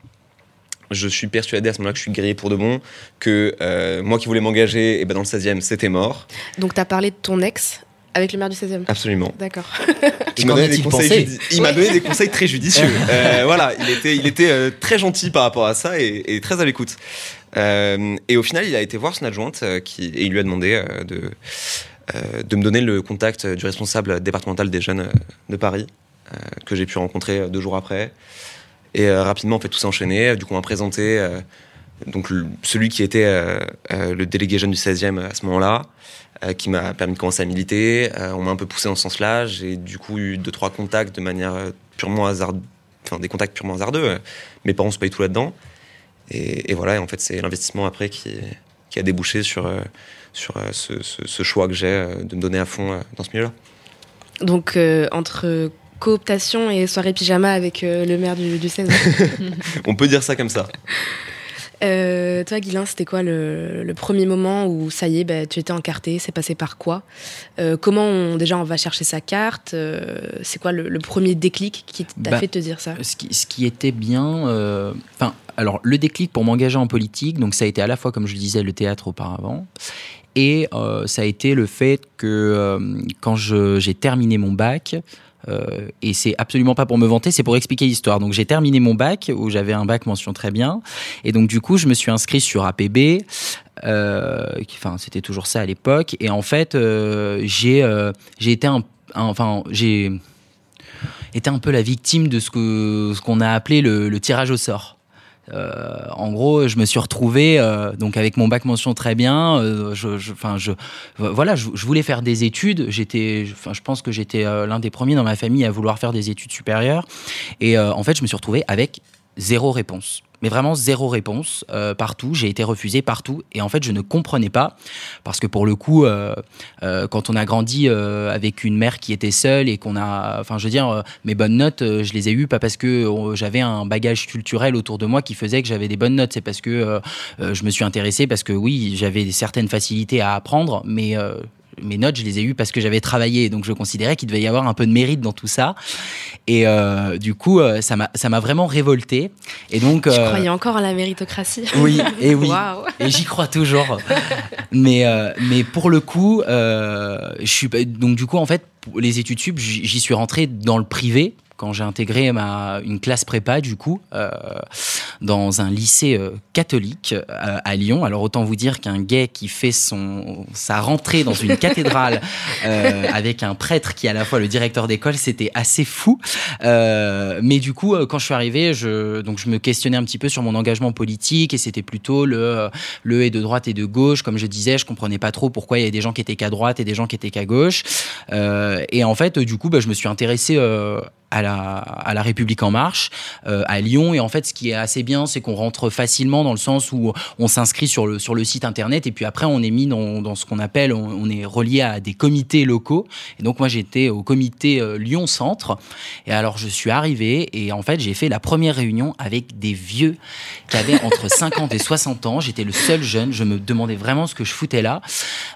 Je suis persuadé à ce moment-là que je suis grillé pour de bon, que euh, moi qui voulais m'engager, et ben dans le 16e, c'était mort.
Donc t'as parlé de ton ex avec le maire du 16e.
Absolument.
D'accord. <laughs>
Il m'a donné, des conseils, il donné des conseils très judicieux. <laughs> Euh, voilà, il était, il était euh, très gentil par rapport à ça et, et très à l'écoute. Euh, et au final, il a été voir son adjointe euh, et il lui a demandé euh, de, me donner le contact du responsable départemental des jeunes de Paris, que j'ai pu rencontrer deux jours après. Et rapidement, en fait, tout s'est enchaîné. Du coup, on m'a présenté donc, celui qui était le délégué jeune du 16e à ce moment-là, qui m'a permis de commencer à militer. On m'a un peu poussé dans ce sens-là. J'ai du coup eu deux, trois contacts de manière purement hasardeuse, enfin des contacts purement hasardeux. Mes parents sont pas du tout là-dedans. Et, et voilà, et en fait, c'est l'investissement après qui, qui a débouché sur, euh, sur euh, ce, ce- ce choix que j'ai euh, de me donner à fond dans ce milieu-là.
Donc euh, entre cooptation et soirée pyjama avec euh, le maire du, du 16e. <laughs>
On peut dire ça comme ça. <laughs>
Euh, toi, Guilain, c'était quoi le, le premier moment où ça y est, bah, tu étais encarté C'est passé par quoi? Euh, Comment on, déjà on va chercher sa carte Euh, C'est quoi le, le premier déclic qui t'a
Bah,
fait te dire ça?
ce qui, ce qui était bien, euh, enfin, alors le déclic pour m'engager en politique, donc ça a été à la fois, comme je le disais, le théâtre auparavant, et euh, ça a été le fait que euh, quand j'ai terminé mon bac, euh, et c'est absolument pas pour me vanter, c'est pour expliquer l'histoire. Donc j'ai terminé mon bac où j'avais un bac mention très bien, et donc du coup je me suis inscrit sur APB. Enfin, c'était toujours ça à l'époque. Et en fait, j'ai été un, enfin j'ai était un peu la victime de ce que ce qu'on a appelé le tirage au sort. Euh, en gros, je me suis retrouvé euh, donc avec mon bac mention très bien. euh, je, je- je, voilà, je, je voulais faire des études. J'étais, je pense que j'étais euh, l'un des premiers dans ma famille à vouloir faire des études supérieures. Et euh, en fait, je me suis retrouvé avec zéro réponse. Mais vraiment zéro réponse euh, partout. J'ai été refusé partout. Et en fait, je ne comprenais pas. Parce que pour le coup, euh, euh, quand on a grandi avec une mère qui était seule et qu'on a. Enfin, je veux dire, mes bonnes notes, je les ai eues pas parce que j'avais un bagage culturel autour de moi qui faisait que j'avais des bonnes notes. C'est parce que je me suis intéressé, parce que oui, j'avais certaines facilités à apprendre, mais. Mes notes, je les ai eues parce que j'avais travaillé, donc je considérais qu'il devait y avoir un peu de mérite dans tout ça. Et euh, du coup, euh, ça m'a vraiment révolté. Et donc,
Tu
euh,
croyais encore à la méritocratie
oui, <laughs> et oui. Et j'y crois toujours. mais, mais pour le coup, je suis donc du coup en fait les études sup, j'y j'y suis rentré dans le privé quand j'ai intégré ma une classe prépa du coup euh, dans un lycée euh, catholique euh, à Lyon. Alors autant vous dire qu'un gay qui fait son sa rentrée dans une cathédrale <laughs> avec un prêtre qui est à la fois le directeur d'école, c'était assez fou. Mais du coup, quand je suis arrivé, je, donc je me questionnais un petit peu sur mon engagement politique et c'était plutôt le, le et de droite et de gauche. Comme je disais, je comprenais pas trop pourquoi il y avait des gens qui étaient qu'à droite et des gens qui étaient qu'à gauche. Et en fait, du coup, bah, je me suis intéressé à la, à la République en marche euh, à Lyon. Et en fait, ce qui est assez bien, c'est qu'on rentre facilement dans le sens où on s'inscrit sur le, sur le site internet et puis après, on est mis dans, dans ce qu'on appelle, on, est relié à des comités locaux. Et donc, moi, j'étais au comité euh, Lyon Centre. Et alors, je suis arrivé et en fait, j'ai fait la première réunion avec des vieux qui avaient entre <laughs> 50 et 60 ans. J'étais le seul jeune. Je me demandais vraiment ce que je foutais là.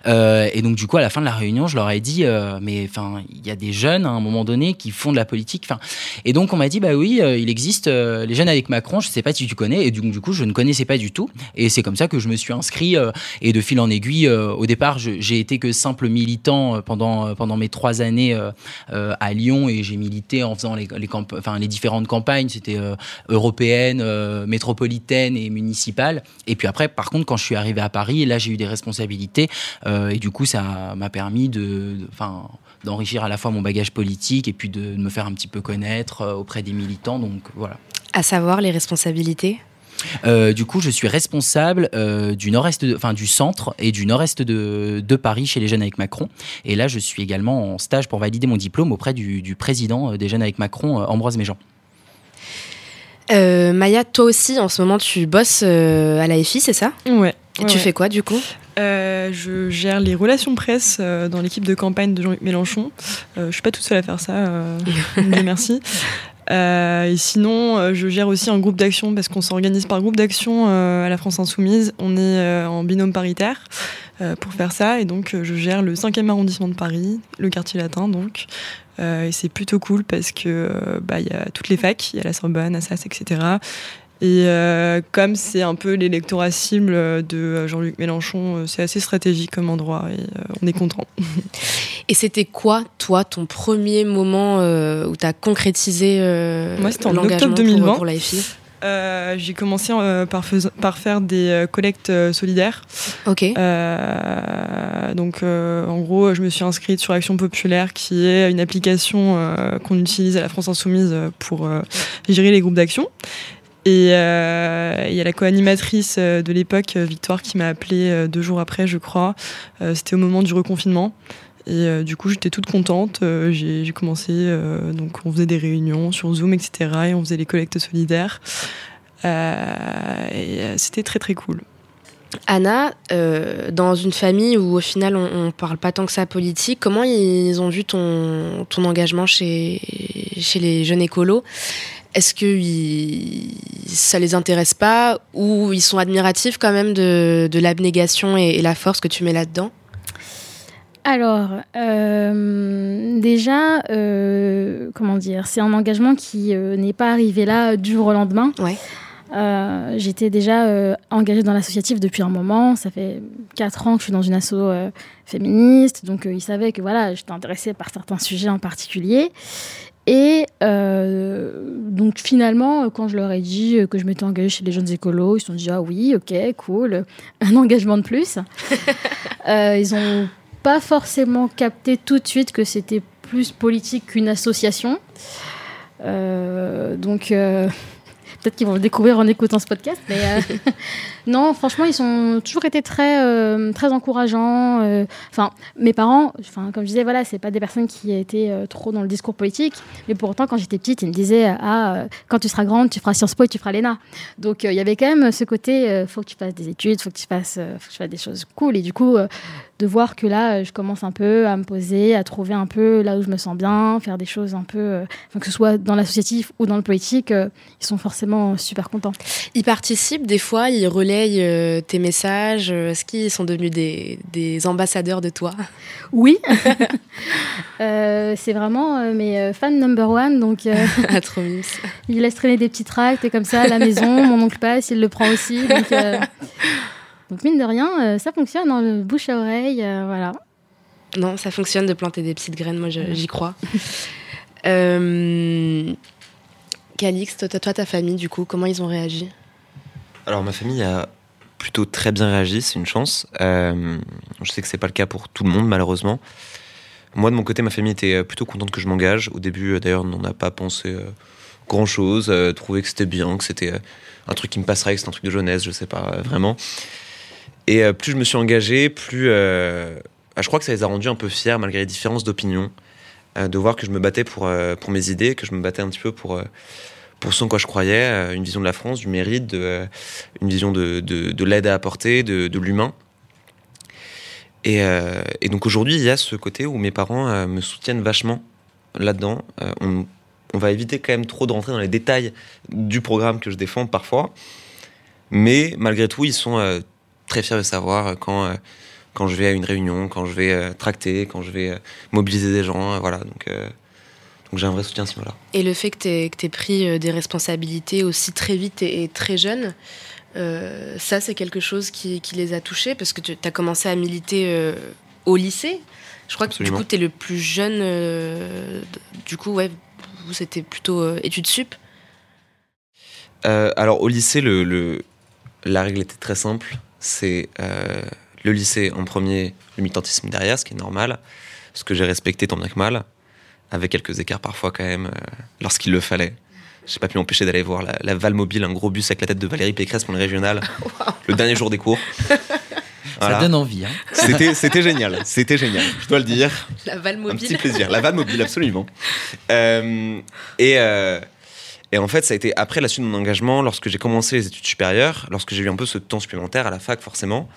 Euh, et donc, du coup, à la fin de la réunion, je leur ai dit, mais enfin, il y a des jeunes à un moment donné qui font de la politique et donc on m'a dit bah oui, euh, il existe euh, les jeunes avec Macron. Je sais pas si tu connais. Et du, du coup, je ne connaissais pas du tout. Et c'est comme ça que je me suis inscrit. Euh, et de fil en aiguille, au départ, j'ai été que simple militant pendant pendant mes trois années à Lyon et j'ai milité en faisant les différentes campagnes. C'était européenne, métropolitaine et municipale. Et puis après, par contre, quand je suis arrivé à Paris, là j'ai eu des responsabilités et du coup, ça m'a permis de, enfin d'enrichir à la fois mon bagage politique et puis de me faire un petit peu connaître euh, auprès des militants. Donc voilà.
À savoir les responsabilités?
Euh, du coup, je suis responsable euh, du nord-est, enfin du centre et du nord-est de, de, Paris chez les Jeunes avec Macron. Et là, je suis également en stage pour valider mon diplôme auprès du, du président des Jeunes avec Macron, Ambroise Méjean.
Maya, toi aussi, en ce moment, tu bosses à la FI, c'est ça?
Ouais.
Et tu fais quoi du coup?
Euh, je gère les relations presse euh, dans l'équipe de campagne de Jean-Luc Mélenchon. Euh, je suis pas toute seule à faire ça, <laughs> merci. et sinon, je gère aussi un groupe d'action parce qu'on s'organise par groupe d'action à la France Insoumise. On est en binôme paritaire pour faire ça. Et donc, je gère le 5e arrondissement de Paris, le quartier latin donc. et c'est plutôt cool parce que bah, y a toutes les facs, il y a la Sorbonne, Assas, etc. Et euh, comme c'est un peu l'électorat cible de Jean-Luc Mélenchon, euh, c'est assez stratégique comme endroit et euh, on est content. <laughs>
Et c'était quoi, toi, ton premier moment où tu as concrétisé
Moi, c'était en octobre 2020.
Pour, la FI
j'ai commencé par, par, faire des collectes solidaires.
Ok.
donc, en gros, je me suis inscrite sur Action Populaire, qui est une application qu'on utilise à la France Insoumise pour gérer les groupes d'action. Et euh, il y a la co-animatrice euh, de l'époque, euh, Victoire, qui m'a appelé deux jours après, je crois. C'était au moment du reconfinement. Et du coup, j'étais toute contente. J'ai commencé, donc on faisait des réunions sur Zoom, etc. Et on faisait les collectes solidaires. et c'était très très cool.
Anna, dans une famille où au final on, ne parle pas tant que ça politique, comment ils ont vu ton, ton engagement chez, chez les jeunes écolos? Est-ce que ça les intéresse pas ou ils sont admiratifs quand même de, l'abnégation et, la force que tu mets là-dedans?
Alors, euh, déjà, euh, comment dire, c'est un engagement qui euh, n'est pas arrivé là du jour au lendemain.
Ouais.
J'étais déjà engagée dans l'associatif depuis un moment. Ça fait quatre ans que je suis dans une asso féministe, donc ils savaient que voilà, j'étais intéressée par certains sujets en particulier. Et euh, donc finalement, quand je leur ai dit que je m'étais engagée chez les jeunes écolos, ils se sont dit ah oui, ok, cool, un engagement de plus. <laughs> euh, ils n'ont pas forcément capté tout de suite que c'était plus politique qu'une association. Euh, donc peut-être qu'ils vont le découvrir en écoutant ce podcast. Euh, <laughs> non, franchement, ils ont toujours été très, euh, très encourageants. Euh. Enfin, mes parents, enfin, comme je disais, voilà, c'est pas des personnes qui étaient trop dans le discours politique. Mais pour autant, quand j'étais petite, ils me disaient Ah, quand tu seras grande, tu feras Sciences Po et tu feras l'ENA. Donc il y avait quand même ce côté faut que tu fasses des études, faut que tu fasses, faut que tu fasses des choses cool. Et du coup, de voir que là, je commence un peu à me poser, à trouver un peu là où je me sens bien, faire des choses un peu, que ce soit dans l'associatif ou dans le politique, ils sont forcément super contents.
Ils participent des fois, ils relayent euh, tes messages. Est-ce qu'ils sont devenus des, des, ambassadeurs de toi?
Oui, <laughs> euh, c'est vraiment euh, mes fans number one. Donc, <laughs>
ah, trop
ils laissent traîner des petits tracts et comme ça à la maison. Mon oncle passe, il le prend aussi. Donc, donc mine de rien, ça fonctionne, dans le bouche à oreille, voilà.
Non, ça fonctionne de planter des petites graines, moi j'y crois. <laughs> Euh, Calixte, toi, ta famille, du coup, comment ils ont réagi?
Alors, ma famille a plutôt très bien réagi, c'est une chance. Euh, je sais que c'est pas le cas pour tout le monde, malheureusement. Moi, de mon côté, ma famille était plutôt contente que je m'engage. Au début, d'ailleurs, on n'a pas pensé euh, grand chose, euh, trouvé que c'était bien, que c'était un truc qui me passerait, que c'était un truc de jeunesse, je sais pas vraiment. Et plus je me suis engagé, plus. Ah, je crois que ça les a rendus un peu fiers, malgré les différences d'opinion. euh, de voir que je me battais pour, euh, pour mes idées, que je me battais un petit peu pour, euh, pour ce en quoi je croyais, euh, une vision de la France, du mérite, euh, une vision de, de, de l'aide à apporter, de, de l'humain. Et, euh, donc aujourd'hui, il y a ce côté où mes parents euh, me soutiennent vachement là-dedans. Euh, on, on va éviter quand même trop de rentrer dans les détails du programme que je défends parfois. Mais malgré tout, ils sont euh, très fiers de savoir euh, quand, euh, quand je vais à une réunion, quand je vais euh, tracter, quand je vais mobiliser des gens. voilà, donc, donc j'ai un vrai soutien à ce niveau-là.
Et le fait que tu aies, pris euh, des responsabilités aussi très vite et, et très jeune, euh, ça c'est quelque chose qui, qui les a touchés parce que tu as commencé à militer euh, au lycée. Je crois que du coup tu es le plus jeune. euh, du coup, ouais, vous c'était plutôt études sup.
Alors au lycée, le, le- la règle était très simple. C'est euh, le lycée en premier, le militantisme derrière, ce qui est normal, ce que j'ai respecté tant bien que mal, avec quelques écarts parfois quand même, euh, lorsqu'il le fallait. J'ai pas pu m'empêcher d'aller voir la, la Val Mobile, un gros bus avec la tête de Valérie Pécresse pour le régional, <laughs> le dernier jour des cours. <laughs> Voilà.
Ça donne envie. Hein.
C'était, c'était génial, c'était génial, je dois le dire.
La Val
Un petit plaisir. La vanne mobile, absolument. <laughs> Euh, et, euh, et en fait, ça a été après la suite de mon engagement, lorsque j'ai commencé les études supérieures, lorsque j'ai eu un peu ce temps supplémentaire à la fac, forcément,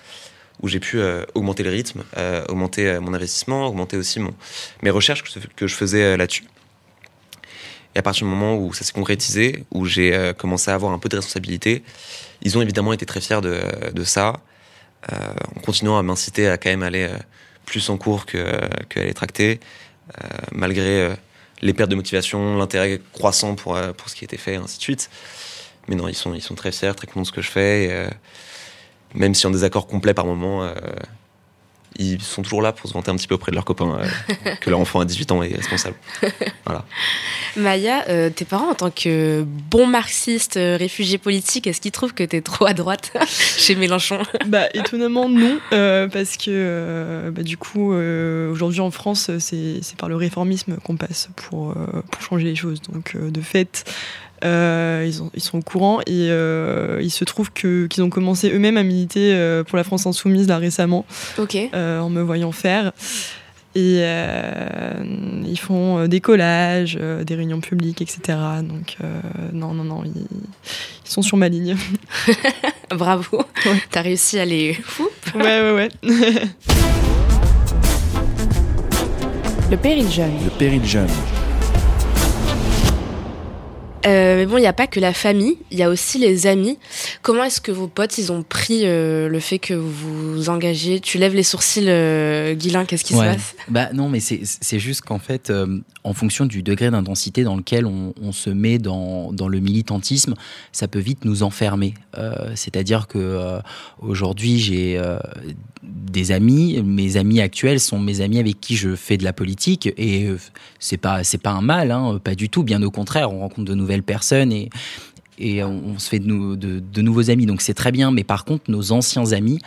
où j'ai pu euh, augmenter le rythme, euh, augmenter euh, mon investissement, augmenter aussi mon, mes recherches que, je faisais là-dessus. Et à partir du moment où ça s'est concrétisé, où j'ai commencé à avoir un peu de responsabilité, ils ont évidemment été très fiers de, ça, euh, en continuant à m'inciter à quand même aller plus en cours que, que aller tracter, malgré les pertes de motivation, l'intérêt croissant pour, euh, pour ce qui était fait, et ainsi de suite. Mais non, ils sont, ils sont très fiers, très contents de ce que je fais. Et, euh, même si en désaccord complet par moment, euh, ils sont toujours là pour se vanter un petit peu auprès de leurs copains euh, <laughs> que leur enfant à 18 ans est responsable. Voilà.
Maya, euh, tes parents, en tant que bon marxiste, euh, réfugié politique, est-ce qu'ils trouvent que t'es trop à droite <laughs> chez Mélenchon?
Bah étonnamment non, euh, parce que euh, bah, du coup euh, aujourd'hui en France c'est c'est par le réformisme qu'on passe pour, euh, pour changer les choses. Donc euh, de fait euh, ils, ont- ils sont au courant et euh, il se trouve que qu'ils ont commencé eux-mêmes à militer euh, pour la France insoumise là récemment euh, en me voyant faire. Et euh, ils font euh, des collages, euh, des réunions publiques, etc. Donc euh, non, non, non, ils, ils sont sur ma ligne. <laughs>
Bravo. T'as réussi à les. Fou.
ouais, ouais, ouais.
Le péril jeune.
Le péril jeune.
Euh, mais bon, il n'y a pas que la famille, il y a aussi les amis. Comment est-ce que vos potes, ils ont pris euh, le fait que vous vous engagez? Tu lèves les sourcils, euh, Guilain, qu'est-ce qui
Ouais.
se passe?
Bah non, mais c'est juste qu'en fait, euh, en fonction du degré d'intensité dans lequel on, on se met dans, dans le militantisme, ça peut vite nous enfermer. C'est-à-dire que aujourd'hui, j'ai des amis. Mes amis actuels sont mes amis avec qui je fais de la politique, et c'est pas c'est pas un mal, hein, pas du tout. Bien au contraire, on rencontre de nouvelles personnes et et on, se fait de, nou- de- de nouveaux amis, donc c'est très bien. Mais par contre, nos anciens amis,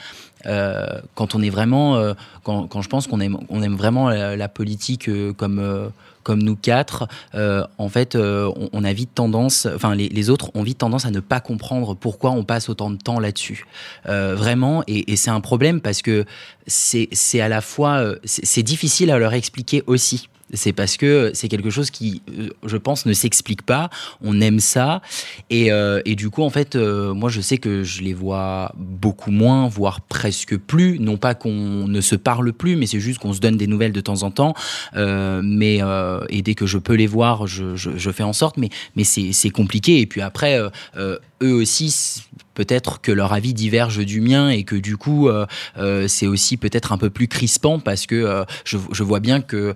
euh, quand on est vraiment, euh, quand, quand je pense qu'on aime, on aime vraiment la, politique euh, comme comme nous quatre, en fait, on, a vite tendance, enfin les, autres ont vite tendance à ne pas comprendre pourquoi on passe autant de temps là-dessus. Vraiment, et, et c'est un problème parce que c'est à la fois, c'est difficile à leur expliquer aussi. C'est parce que c'est quelque chose qui, euh, je pense, ne s'explique pas. On aime ça. Et, euh, et du coup, en fait, euh, moi, je sais que je les vois beaucoup moins, voire presque plus. Non pas qu'on ne se parle plus, mais c'est juste qu'on se donne des nouvelles de temps en temps. Mais et dès que je peux les voir, je, je, fais en sorte. Mais, mais c'est compliqué. Et puis après, eux aussi, peut-être que leur avis diverge du mien et que du coup, euh, euh, c'est aussi peut-être un peu plus crispant parce que euh, je, vois bien que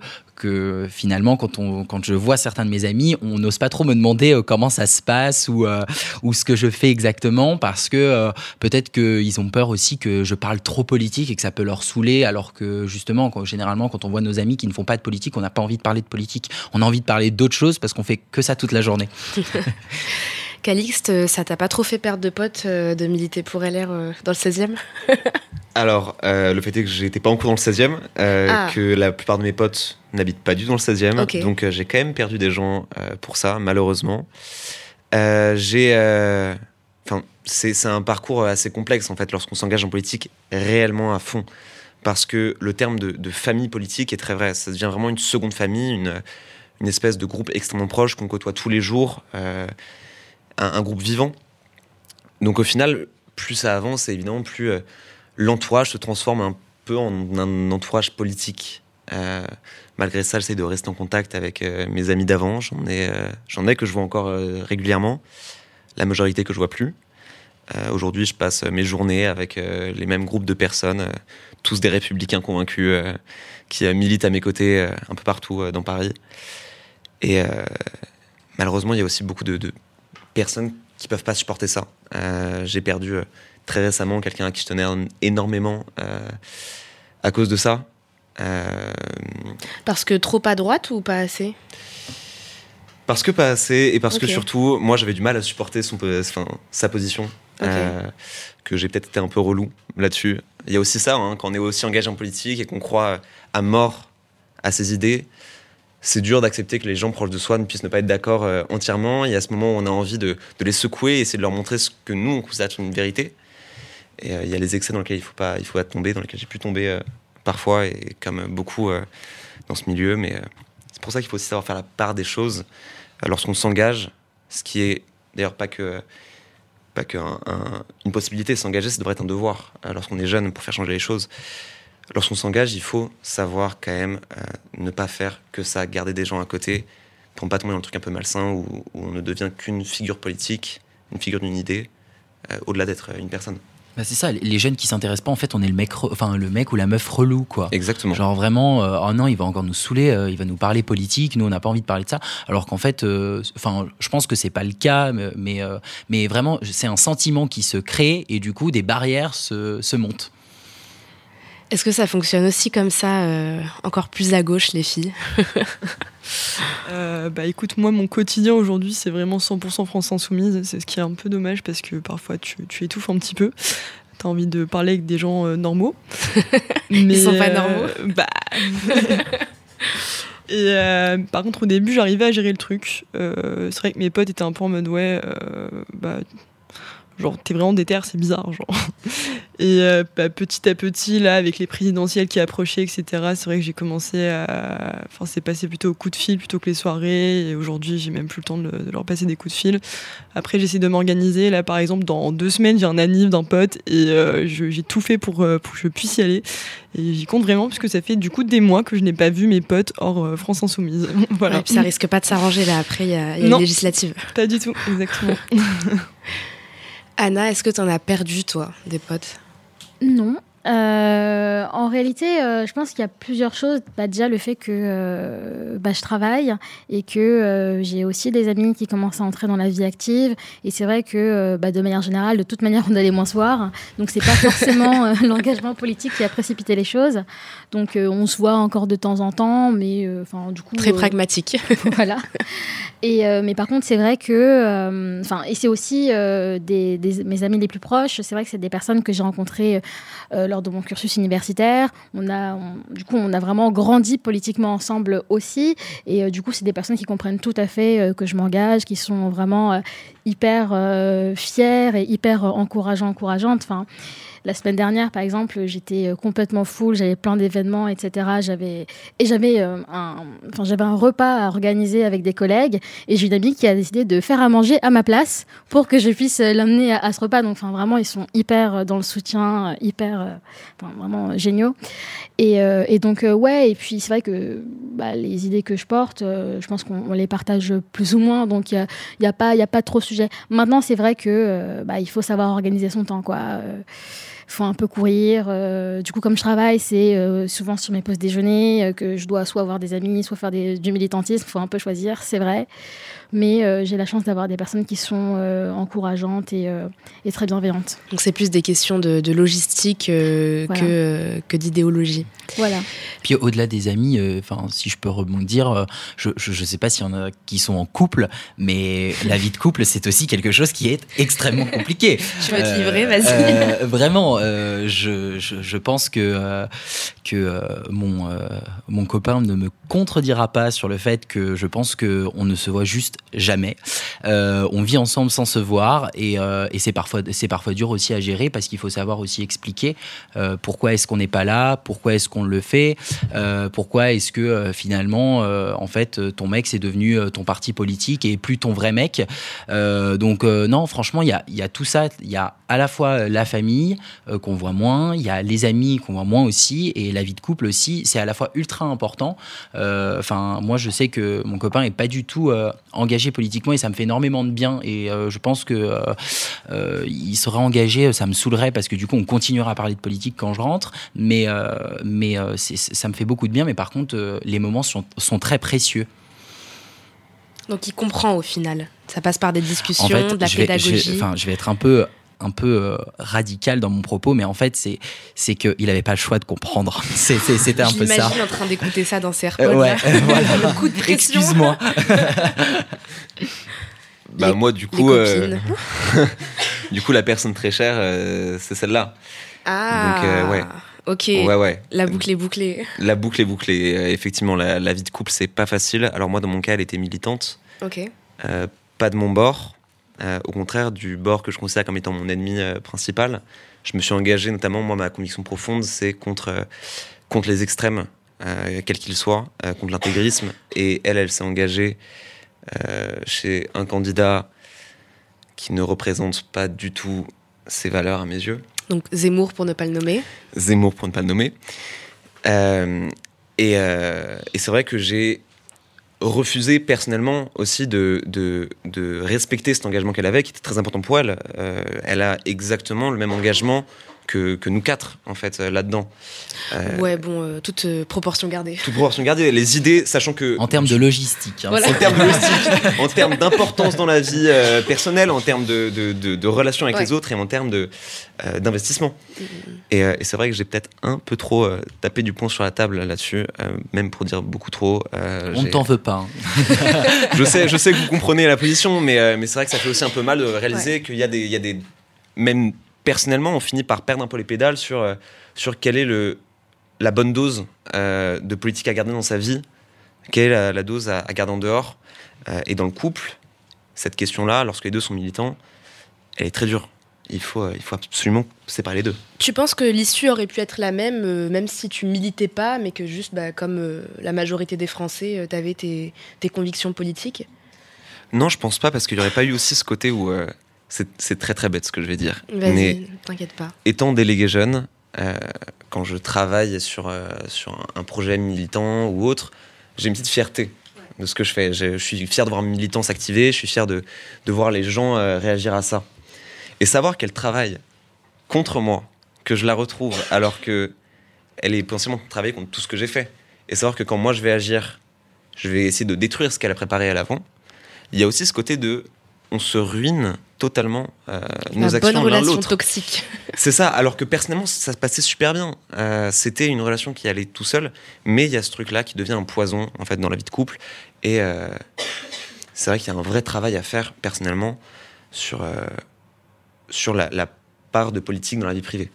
finalement, quand, je vois certains de mes amis, on n'ose pas trop me demander comment ça se passe ou, ce que je fais exactement parce que peut-être qu'ils ont peur aussi que je parle trop politique et que ça peut leur saouler alors que justement, généralement, quand on voit nos amis qui ne font pas de politique, on n'a pas envie de parler de politique. On a envie de parler d'autres choses parce qu'on fait que ça toute la journée. <laughs>
Calixte, euh, ça t'a pas trop fait perdre de potes euh, de militer pour LR euh, dans le 16e <laughs>
Alors, euh, le fait est que j'étais pas encore dans le 16e, euh,
Ah.
que la plupart de mes potes n'habitent pas du tout dans le 16e,
Ok.
donc euh, j'ai quand même perdu des gens pour ça, malheureusement. J'ai, enfin, c'est c'est un parcours assez complexe en fait lorsqu'on s'engage en politique réellement à fond, parce que le terme de, de famille politique est très vrai. Ça devient vraiment une seconde famille, une, une espèce de groupe extrêmement proche qu'on côtoie tous les jours, un, groupe vivant. Donc au final, plus ça avance, évidemment, plus euh, l'entourage se transforme un peu en un entourage politique. Euh, malgré ça, j'essaie de rester en contact avec euh, mes amis d'avant. J'en ai, j'en ai que je vois encore régulièrement. La majorité que je vois plus. Aujourd'hui, je passe mes journées avec les mêmes groupes de personnes, tous des républicains convaincus, qui militent à mes côtés un peu partout dans Paris. Et malheureusement, il y a aussi beaucoup de personnes qui peuvent pas supporter ça. Euh, J'ai perdu euh, très récemment quelqu'un à qui je tenais énormément euh, à cause de ça.
Parce que trop à droite ou pas assez?
Parce que pas assez, et parce que surtout, moi j'avais du mal à supporter son, enfin, sa position. Que j'ai peut-être été un peu relou là-dessus. Il y a aussi ça, hein, quand on est aussi engagé en politique et qu'on croit à mort à ses idées, c'est dur d'accepter que les gens proches de soi ne puissent ne pas être d'accord euh, entièrement. Y a ce moment où on a envie de, les secouer et essayer de leur montrer ce que nous, on considère être une vérité. Et euh, il y a les excès dans lesquels il faut pas, il faut pas tomber, dans lesquels j'ai pu tomber euh, parfois, et comme beaucoup euh, dans ce milieu. Mais c'est pour ça qu'il faut aussi savoir faire la part des choses lorsqu'on s'engage, ce qui est d'ailleurs pas que pas que un- possibilité s'engager, ça devrait être un devoir lorsqu'on est jeune pour faire changer les choses. Lorsqu'on s'engage, il faut savoir quand même euh, ne pas faire que ça, garder des gens à côté pour ne pas tomber dans le truc un peu malsain où, où on ne devient qu'une figure politique, une figure d'une idée, euh, au-delà d'être euh, une personne.
Bah, c'est ça, les jeunes qui s'intéressent pas, en fait, on est le mec, enfin le mec ou la meuf relou, quoi.
Exactement.
Genre vraiment, euh, oh non, il va encore nous saouler, euh, il va nous parler politique, nous on n'a pas envie de parler de ça. Alors qu'en fait, euh, enfin, je pense que c'est pas le cas, mais mais, mais vraiment, c'est un sentiment qui se crée et du coup des barrières se, se montent.
Est-ce que ça fonctionne aussi comme ça, euh, encore plus à gauche, les filles <laughs>
Euh, bah écoute, moi mon quotidien aujourd'hui c'est vraiment 100% France Insoumise. C'est ce qui est un peu dommage parce que parfois tu, tu étouffes un petit peu. T'as envie de parler avec des gens euh, normaux. <laughs>
Ils sont pas normaux
Bah. <laughs> Et euh, par contre au début j'arrivais à gérer le truc. Euh, c'est vrai que mes potes étaient un peu en mode ouais, euh, bah genre t'es vraiment déter, c'est bizarre genre. <laughs> Et euh, bah, petit à petit là avec les présidentielles qui approchaient etc. C'est vrai que j'ai commencé à, enfin c'est passé plutôt au coup de fil plutôt que les soirées. Et aujourd'hui j'ai même plus le temps de, de leur passer des coups de fil. Après j'essaie de m'organiser. Là par exemple dans deux semaines j'ai un anniv d'un pote et euh, j'ai tout fait pour, euh, pour que je puisse y aller. Et j'y compte vraiment puisque ça fait du coup des mois que je n'ai pas vu mes potes hors euh, France Insoumise. <laughs> voilà.
Ouais, puis ça risque pas de s'arranger là, après il y a, y a
Non.
les législatives.
Pas du tout, exactement. <laughs>
Anna, est-ce que t'en as perdu toi, des potes?
Non. Euh, en réalité, euh, je pense qu'il y a plusieurs choses. Bah, déjà, le fait que euh, bah, je travaille et que j'ai aussi des amis qui commencent à entrer dans la vie active. Et c'est vrai que, bah, de manière générale, de toute manière, on allait moins se voir. Donc, c'est pas forcément <laughs> l'engagement politique qui a précipité les choses. Donc, on se voit encore de temps en temps, mais enfin, du coup.
Très pragmatique. <laughs>
voilà. Et mais par contre, c'est vrai que, enfin, et c'est aussi des, des- mes amis les plus proches. C'est vrai que c'est des personnes que j'ai rencontrées euh, de mon cursus universitaire. On a, du coup, on a vraiment grandi politiquement ensemble aussi. Et euh, du coup, c'est des personnes qui comprennent tout à fait euh, que je m'engage, qui sont vraiment euh, hyper fières et hyper encourageants, encourageantes. Enfin. La semaine dernière, par exemple, j'étais euh, complètement full, j'avais plein d'événements, etc. J'avais et j'avais euh, un, j'avais un repas à organiser avec des collègues et j'ai une amie qui a décidé de faire à manger à ma place pour que je puisse euh, l'amener à, ce repas. Donc, enfin vraiment, ils sont hyper dans le soutien, hyper, vraiment géniaux. Et, donc ouais, et puis c'est vrai que bah, les idées que je porte, je pense qu'on on les partage plus ou moins. Donc il y a, pas, il a pas trop de sujet. Maintenant, c'est vrai que bah, il faut savoir organiser son temps, quoi. Faut un peu courir. euh, du coup, comme je travaille, c'est euh, souvent sur mes pauses déjeuner euh, que je dois soit avoir des amis, soit faire du militantisme. Il faut un peu choisir, c'est vrai. Mais euh, j'ai la chance d'avoir des personnes qui sont euh, encourageantes et, euh, et très bienveillantes.
Donc c'est plus des questions de, de logistique euh,
Voilà.
que, que d'idéologie.
Voilà.
Puis au-delà des amis, euh, enfin, si je peux rebondir, euh, je, je, je sais pas s'il y en a qui sont en couple, mais la vie de couple, c'est aussi quelque chose qui est extrêmement compliqué. <laughs>
Tu veux te livrer, vas-y.
Euh, vraiment, euh, je, je, je pense que, euh, que euh, mon, euh, mon copain ne me contredira pas sur le fait que je pense que on ne se voit juste jamais. Euh, on vit ensemble sans se voir et, euh, et c'est parfois, parfois dur aussi à gérer parce qu'il faut savoir aussi expliquer euh, pourquoi est-ce qu'on n'est pas là, pourquoi est-ce qu'on le fait, pourquoi est-ce que finalement, en fait, ton mec c'est devenu ton parti politique et plus ton vrai mec. Donc non, franchement, il y a, y a tout ça. Il y a à la fois la famille qu'on voit moins, il y a les amis qu'on voit moins aussi, et la vie de couple aussi. C'est à la fois ultra important. Enfin, moi, je sais que mon copain est pas du tout euh, engagé politiquement et ça me fait énormément de bien. Et euh, je pense que euh, euh, il serait engagé, ça me saoulerait parce que du coup, on continuera à parler de politique quand je rentre. Mais euh, mais euh, ça me fait beaucoup de bien. Mais par contre, euh, les moments sont, sont très précieux.
Donc il comprend au final. Ça passe par des discussions,
En fait,
de la
je vais, je vais-
pédagogie.
enfin, je vais être un peu un peu euh, radical dans mon propos, mais en fait, c'est c'est qu'il n'avait pas le choix de comprendre. <laughs> C'est- c'est- C'était un peu ça.
en train d'écouter ça dans ses AirPods.
Euh, ouais,
là.
voilà. <laughs>
Le coup de pression.
Excuse-moi. <laughs>
Bah,
Les-
moi, du coup, euh, du coup, la personne très chère, euh, c'est celle-là.
Ah.
Donc, euh, ouais.
Ok.
Ouais, ouais.
La boucle est bouclée.
La boucle est bouclée. Euh, Effectivement, la, la vie de couple, c'est pas facile. Alors, moi, dans mon cas, elle était militante.
Ok.
Euh, pas de mon bord. Euh, au contraire, du bord que je considère comme étant mon ennemi euh, principal. Je me suis engagé, notamment, moi, ma conviction profonde, c'est contre, euh, contre les extrêmes, quels qu'ils soient, contre l'intégrisme. Et elle, elle s'est engagée chez un candidat qui ne représente pas du tout ses valeurs à mes yeux.
Donc Zemmour pour ne pas le nommer.
Zemmour pour ne pas le nommer. Et et c'est vrai que j'ai refusé personnellement aussi de respecter cet engagement qu'elle avait, qui était très important pour elle. Euh, elle a exactement le même engagement que, que nous quatre, en fait, euh, là-dedans. Euh,
Ouais, bon, euh, toute euh, proportion gardée.
Toute proportion gardée, les idées, sachant que...
En termes de logistique. hein,
Voilà.
En termes de logistique, en termes d'importance dans la vie euh, personnelle, en termes de, de, de, de relations avec
Ouais.
les autres et en termes de, euh, d'investissement. Et, euh, et c'est vrai que j'ai peut-être un peu trop euh, tapé du poing sur la table là-dessus, euh, même pour dire beaucoup trop. euh,
On ne t'en veut pas. hein. <laughs>
je sais, je sais que vous comprenez la position, mais, euh, mais c'est vrai que ça fait aussi un peu mal de réaliser qu'il y a des, il y a des, même personnellement, on finit par perdre un peu les pédales sur euh, sur quelle est le la bonne dose euh, de politique à garder dans sa vie, quelle est la, la dose à, à garder en dehors Euh, et dans le couple. Cette question-là, lorsque les deux sont militants, elle est très dure. Il faut, il faut absolument séparer les deux.
Tu penses que l'issue aurait pu être la même, même si tu militais pas, mais que juste, bah, comme la majorité des Français, tu avais tes, tes convictions politiques?
Non, je pense pas, parce qu'il n'y aurait pas eu aussi ce côté où. euh, c'est très très bête ce que je vais dire.
Vas-y, t'inquiète pas.
étant délégué jeune, euh, quand je travaille sur, euh, sur un, un projet militant ou autre, j'ai une petite fierté de ce que je fais. Je, je suis fier de voir mes militants s'activer, je suis fier de, de voir les gens euh, réagir à ça. Et savoir qu'elle travaille contre moi, que je la retrouve alors que elle est potentiellement travaillée contre tout ce que j'ai fait. Et savoir que quand moi je vais agir, je vais essayer de détruire ce qu'elle a préparé à l'avant. Il y a aussi ce côté de on se ruine totalement euh, nos actions
bonne
l'un
relation
l'autre.
toxique. <laughs>
C'est ça, alors que personnellement, ça se passait super bien. Euh, C'était une relation qui allait tout seul, mais il y a ce truc-là qui devient un poison, en fait, dans la vie de couple. Et euh, c'est vrai qu'il y a un vrai travail à faire, personnellement, sur, euh, sur la, la part de politique dans la vie privée.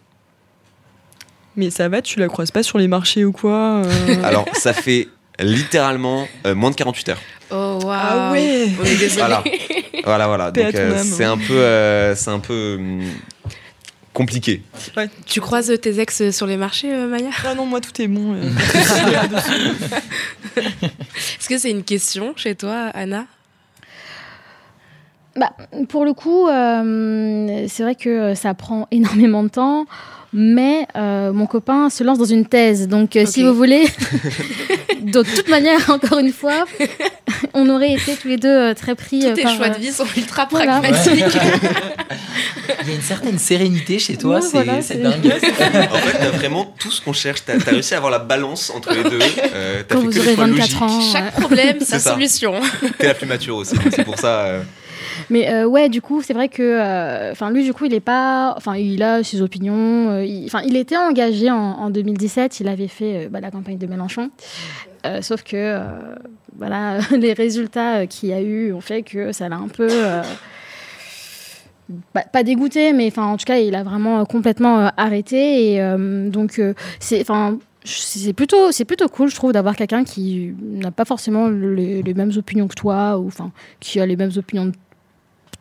Mais ça va, tu la croises pas sur les marchés ou quoi euh <laughs>
Alors, ça fait littéralement euh, moins de 48 heures.
Oh, waouh.
Ah ouais.
On est désolé.
Voilà. <laughs> <laughs> Voilà, voilà. Donc, euh,
âme.
c'est un peu, euh, c'est un peu hum, compliqué.
Tu croises tes ex sur les marchés, euh, Maya?
Ah non, moi tout est bon. euh. <laughs> <laughs>
Est-ce que c'est une question chez toi, Anna?
Bah, pour le coup, euh, c'est vrai que ça prend énormément de temps, mais euh, mon copain se lance dans une thèse. Donc, euh, si vous voulez, de toute manière, encore une fois, on aurait été tous les deux euh, très pris.
Tous
euh,
tes
par,
choix
euh,
de vie sont ultra
voilà.
pragmatiques. <laughs>
Il y a une certaine sérénité chez toi,
Ouais,
c'est
voilà,
c'est
c'est-
dingue. <laughs>
En fait, t'as vraiment tout ce qu'on cherche. T'as as réussi à avoir la balance entre les deux. Euh, t'as
Quand
fait
vous
que
aurez
choix
24
logiques.
ans.
Chaque problème, <laughs> sa solution.
T'es la plus mature aussi. C'est pour ça. euh,
Mais euh, ouais, du coup, c'est vrai que, euh, enfin, lui, du coup, il est pas, enfin, il a ses opinions. euh, il- Enfin, il, était engagé en, en 2017. Il avait fait euh, bah, la campagne de Mélenchon. Euh, sauf que, euh, voilà, <laughs> les résultats euh, qu'il y a eu ont fait que ça l'a un peu. bah, pas dégoûté, mais en tout cas, il a vraiment complètement arrêté. Et donc, c'est, plutôt, cool, je trouve, d'avoir quelqu'un qui n'a pas forcément les, mêmes opinions que toi, ou qui a les mêmes opinions.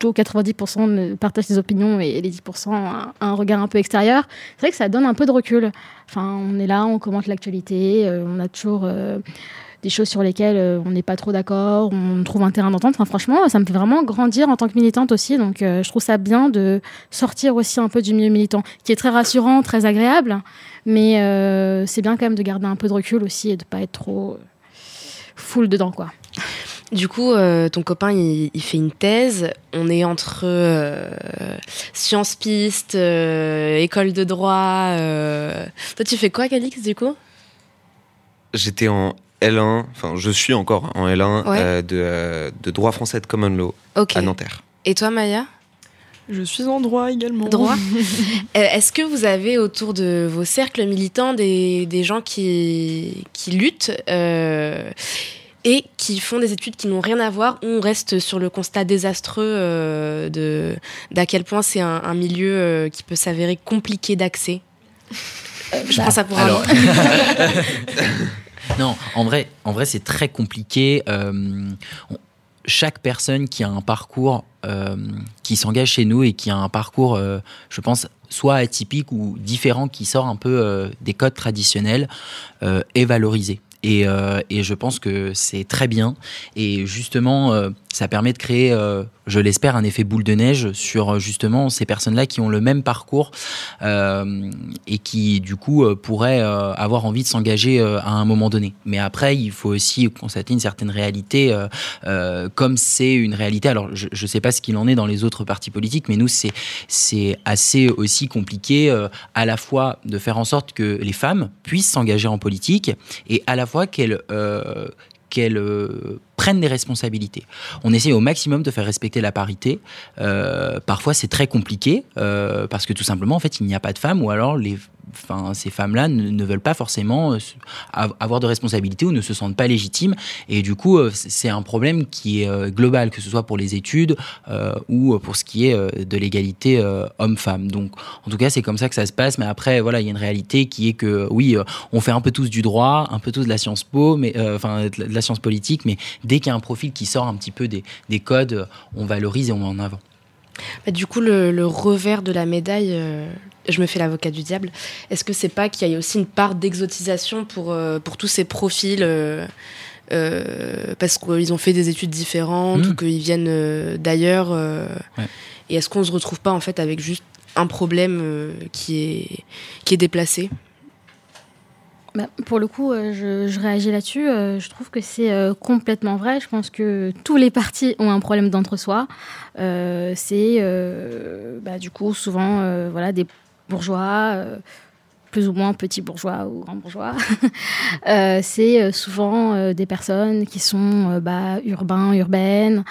Plutôt 90% ne partagent ses opinions et les 10% un, un regard un peu extérieur. C'est vrai que ça donne un peu de recul. Enfin, on est là, on commente l'actualité, euh, on a toujours euh, des choses sur lesquelles euh, on n'est pas trop d'accord, on trouve un terrain d'entente. Enfin, franchement, ça me fait vraiment grandir en tant que militante aussi. Donc, je trouve ça bien de sortir aussi un peu du milieu militant, qui est très rassurant, très agréable. Mais c'est bien quand même de garder un peu de recul aussi et de pas être trop full dedans, quoi.
Du coup, euh, ton copain, il, il fait une thèse. On est entre euh, sciences pistes, euh, école de droit. euh. Toi, tu fais quoi, Calix, du coup?
J'étais en L1, enfin je suis encore en L1
Ouais.
euh, de, euh, de droit français de common law à Nanterre.
Et toi, Maya?
Je suis en droit également.
Droit <laughs> Est-ce que vous avez autour de vos cercles militants des, des gens qui, qui luttent euh, et qui font des études qui n'ont rien à voir ou on reste sur le constat désastreux euh, de d'à quel point c'est un, un milieu euh, qui peut s'avérer compliqué d'accès Je
bah,
prends ça pour un
Alors-
non. <laughs>
Non, en vrai, en vrai c'est très compliqué. Euh, on- chaque personne qui a un parcours, euh, qui s'engage chez nous et qui a un parcours, euh, je pense, soit atypique ou différent, qui sort un peu euh, des codes traditionnels, euh, est valorisé. Et, euh, et je pense que c'est très bien. Et justement, euh, ça permet de créer, euh, je l'espère, un effet boule de neige sur euh, justement ces personnes-là qui ont le même parcours euh, et qui, du coup, pourraient avoir envie de s'engager à un moment donné. Mais après, il faut aussi constater une certaine réalité, comme c'est une réalité. Alors, je ne sais pas ce qu'il en est dans les autres partis politiques, mais nous, c'est assez aussi compliqué à la fois de faire en sorte que les femmes puissent s'engager en politique et à la fois qu'elles qu'elles prennent des responsabilités. On essaie au maximum de faire respecter la parité. Euh, parfois, c'est très compliqué euh, parce que tout simplement, en fait, il n'y a pas de femmes ou alors les, enfin, ces femmes-là ne, veulent pas forcément euh, av- avoir de responsabilités ou ne se sentent pas légitimes. Et du coup, c'est un problème qui est global, que ce soit pour les études ou pour ce qui est de l'égalité homme-femme. Donc, en tout cas, c'est comme ça que ça se passe. Mais après, voilà, il y a une réalité qui est que, oui, on fait un peu tous du droit, un peu tous de la science po, mais euh, de la science politique, mais dès qu'il y a un profil qui sort un petit peu des, des codes, euh, on valorise et on met en avant.
Bah, du coup, le, le revers de la médaille, euh, je me fais l'avocat du diable. Est-ce que c'est pas qu'il y a aussi une part d'exotisation pour, euh, pour tous ces profils euh, parce qu'ils ont fait des études différentes ou qu'ils viennent d'ailleurs
Ouais.
Et est-ce qu'on se retrouve pas en fait avec juste un problème qui, est, qui est déplacé?
Bah, pour le coup, euh, je, réagis là-dessus. euh, je trouve que c'est euh, complètement vrai. Je pense que tous les partis ont un problème d'entre-soi. C'est bah, du coup souvent voilà, des bourgeois, plus ou moins petits bourgeois ou grands bourgeois. <laughs> C'est souvent des personnes qui sont bah, urbains, urbaines.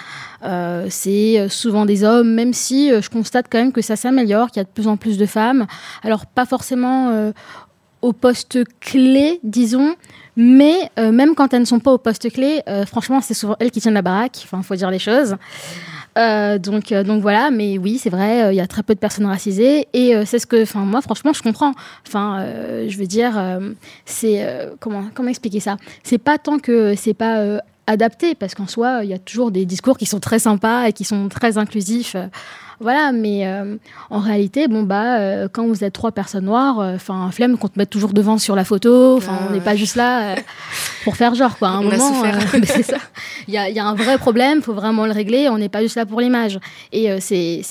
C'est souvent des hommes, même si je constate quand même que ça s'améliore, qu'il y a de plus en plus de femmes. Alors pas forcément poste clé, disons. Mais euh, même quand elles ne sont pas au poste clé, euh, franchement, c'est souvent elles qui tiennent la baraque. Enfin, faut dire les choses. Euh, donc, donc voilà, mais oui, c'est vrai, il y a très peu de personnes racisées et c'est ce que, enfin, moi, franchement, je comprends. Enfin, je veux dire, c'est comment, comment expliquer ça? C'est pas tant que c'est pas adapté, parce qu'en soi, il y a toujours des discours qui sont très sympas et qui sont très inclusifs. euh, voilà, mais euh, en réalité, bon bah, euh, quand vous êtes trois personnes noires, enfin, flemme qu'on te mette toujours devant sur la photo. Enfin, on n'est pas juste là euh, <laughs> pour faire genre quoi. À un
On
moment, euh, <laughs> c'est ça. Il y y a un vrai problème, faut vraiment le régler. On n'est pas juste là pour l'image. Et euh, c'est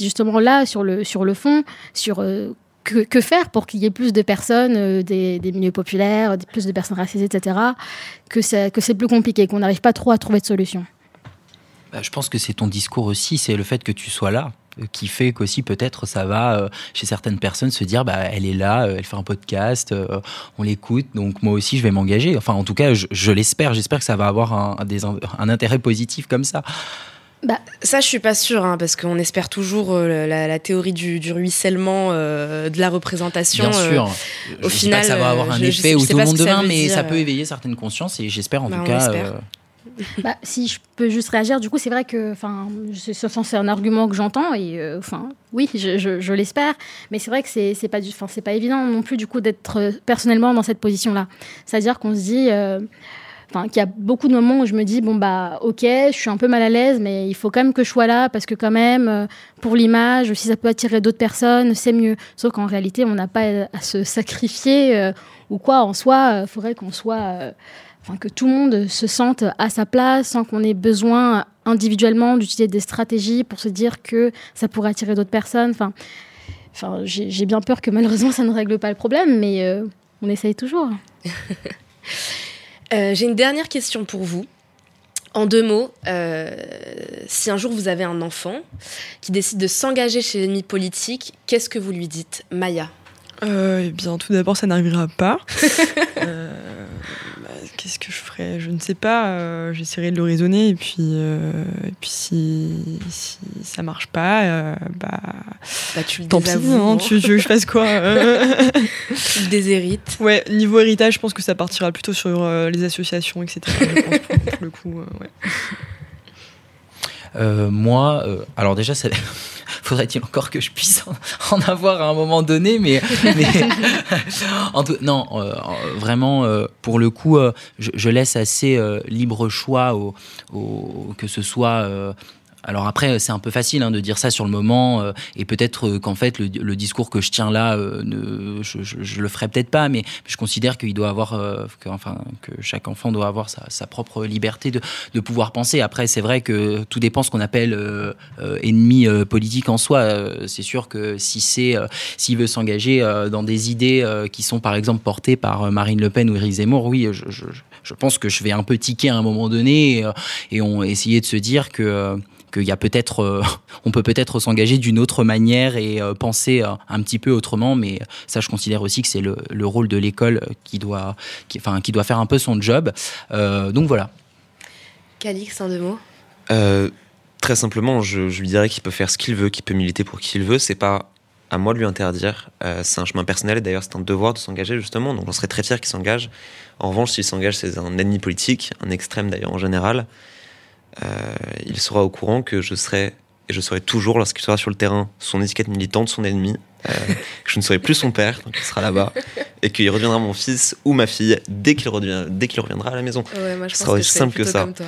justement là sur le sur le fond, sur euh, que, faire pour qu'il y ait plus de personnes euh, des, milieux populaires, plus de personnes racisées, etc. Que c'est que c'est plus compliqué, qu'on n'arrive pas trop à trouver de solution.
Bah, je pense que c'est ton discours aussi, c'est le fait que tu sois là euh, qui fait qu'aussi peut-être ça va euh, chez certaines personnes se dire bah elle est là, elle fait un podcast, on l'écoute, donc moi aussi je vais m'engager. Enfin en tout cas je, je l'espère, j'espère que ça va avoir un, un intérêt positif comme ça.
Bah,
Ça, je suis pas sûre, hein, parce qu'on espère toujours euh, la, la théorie du, du ruissellement euh, de la représentation.
Bien
euh,
sûr.
au
je dis
final,
pas que ça va avoir
euh,
un
je- je
effet
sais- je
où
sais
tout le monde demain, mais
dire,
ça peut
euh.
éveiller certaines consciences et j'espère en
Bah,
tout
on
cas. euh,
Bah, si je peux juste réagir, du coup, c'est vrai que, enfin, c'est un argument que j'entends et, euh, enfin, oui, je, je- je l'espère, mais c'est vrai que c'est pas, du- enfin, c'est pas évident non plus du coup d'être euh, personnellement dans cette position-là. C'est-à-dire qu'on se dit, euh, enfin, qu'il y a beaucoup de moments où je me dis, bon bah, ok, je suis un peu mal à l'aise, mais il faut quand même que je sois là parce que quand même, euh, pour l'image, si ça peut attirer d'autres personnes, c'est mieux. Sauf qu'en réalité, on n'a pas à se sacrifier euh, ou quoi. En soi, il faudrait qu'on soit euh, enfin, que tout le monde se sente à sa place sans qu'on ait besoin individuellement d'utiliser des stratégies pour se dire que ça pourrait attirer d'autres personnes. Enfin, j'ai bien peur que malheureusement ça ne règle pas le problème, mais euh, on essaye toujours. <laughs>
Euh, J'ai une dernière question pour vous. En deux mots, euh, si un jour vous avez un enfant qui décide de s'engager chez l'ennemi politique, qu'est-ce que vous lui dites Maya?
Euh, eh bien, tout d'abord, ça n'arrivera pas. <laughs> Euh, Qu'est-ce que je ferais? Je ne sais pas. euh, J'essaierai de le raisonner. Et puis, euh, et puis si, si ça marche pas, euh, bah,
Bah, tu le
tant pis. hein, tu, tu veux que je fasse quoi <laughs>
Tu le déshérites
Ouais, niveau héritage, je pense que ça partira plutôt sur euh, les associations, etc. Je pense, pour, pour le coup, euh, ouais.
Euh, moi, euh, alors déjà, ça... faudrait-il encore que je puisse en, <laughs> en avoir à un moment donné, mais, <laughs> mais <laughs> en tout- non, euh, euh, vraiment, euh, pour le coup, je, je laisse assez libre choix au, au- que ce soit. Euh, alors après, c'est un peu facile hein, de dire ça sur le moment, euh, et peut-être euh, qu'en fait le, discours que je tiens là, euh, ne, je, le ferai peut-être pas, mais je considère qu'il doit avoir, euh, que, enfin, que chaque enfant doit avoir sa, propre liberté de, pouvoir penser. Après, c'est vrai que tout dépend ce qu'on appelle euh, euh, ennemi euh, politique en soi. Euh, c'est sûr que si c'est, euh, s'il veut s'engager euh, dans des idées euh, qui sont par exemple portées par euh, Marine Le Pen ou Éric Zemmour, oui, je, pense que je vais un peu tiquer à un moment donné et, euh, on essayer de se dire que euh, qu'il y a peut-être, euh, <laughs> on peut peut-être s'engager d'une autre manière et euh, penser euh, un petit peu autrement, mais ça, je considère aussi que c'est le, le rôle de l'école qui doit, qui, enfin, qui doit faire un peu son job. Euh, donc voilà.
Calix, en deux mots
Euh, très simplement, je, je lui dirais qu'il peut faire ce qu'il veut, qu'il peut militer pour qui il veut. C'est pas à moi de lui interdire. Euh, c'est un chemin personnel et d'ailleurs c'est un devoir de s'engager justement. Donc on serait très fier qu'il s'engage. En revanche, s'il s'engage, c'est un ennemi politique, un extrême d'ailleurs en général. Euh, il sera au courant que je serai et je serai toujours lorsqu'il sera sur le terrain son étiquette militante, son ennemi. euh, que je ne serai plus son père, donc il sera là-bas, et qu'il reviendra mon fils ou ma fille dès qu'il revient, dès qu'il reviendra à la maison.
Ouais, moi, je
Ce sera aussi simple que ça.
comme toi.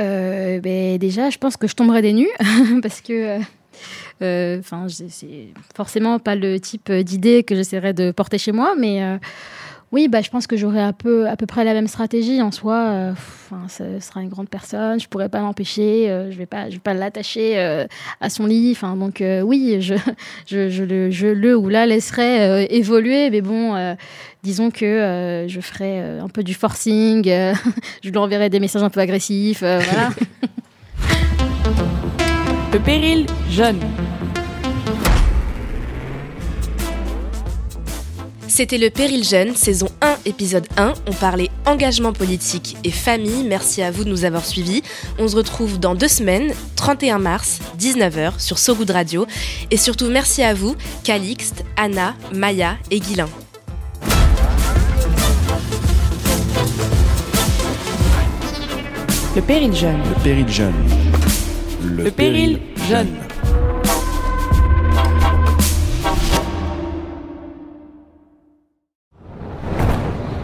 Euh, ben, déjà, je pense que je tomberai des nues <laughs> parce que. euh, euh, Enfin, c'est- forcément pas le type d'idée que j'essaierais de porter chez moi, mais euh, oui, bah, je pense que j'aurai un peu, à peu près la même stratégie en soi. euh, ce sera une grande personne, je pourrais pas l'empêcher, euh, je vais pas, je vais pas l'attacher euh, à son lit. Enfin, donc oui, je, je, je le, je le ou la laisserai évoluer, mais bon, disons que je ferai un peu du forcing, <laughs> je lui enverrai des messages un peu agressifs, voilà. <laughs>
Le péril jeune.
C'était le Péril Jeune, saison 1, épisode 1. On parlait engagement politique et famille. Merci à vous de nous avoir suivis. On se retrouve dans deux semaines, 31 mars, 19h, sur So Good Radio. Et surtout, merci à vous, Calixte, Anna, Maya et Guilin.
Le péril jeune.
Le péril jeune.
Le péril jeune.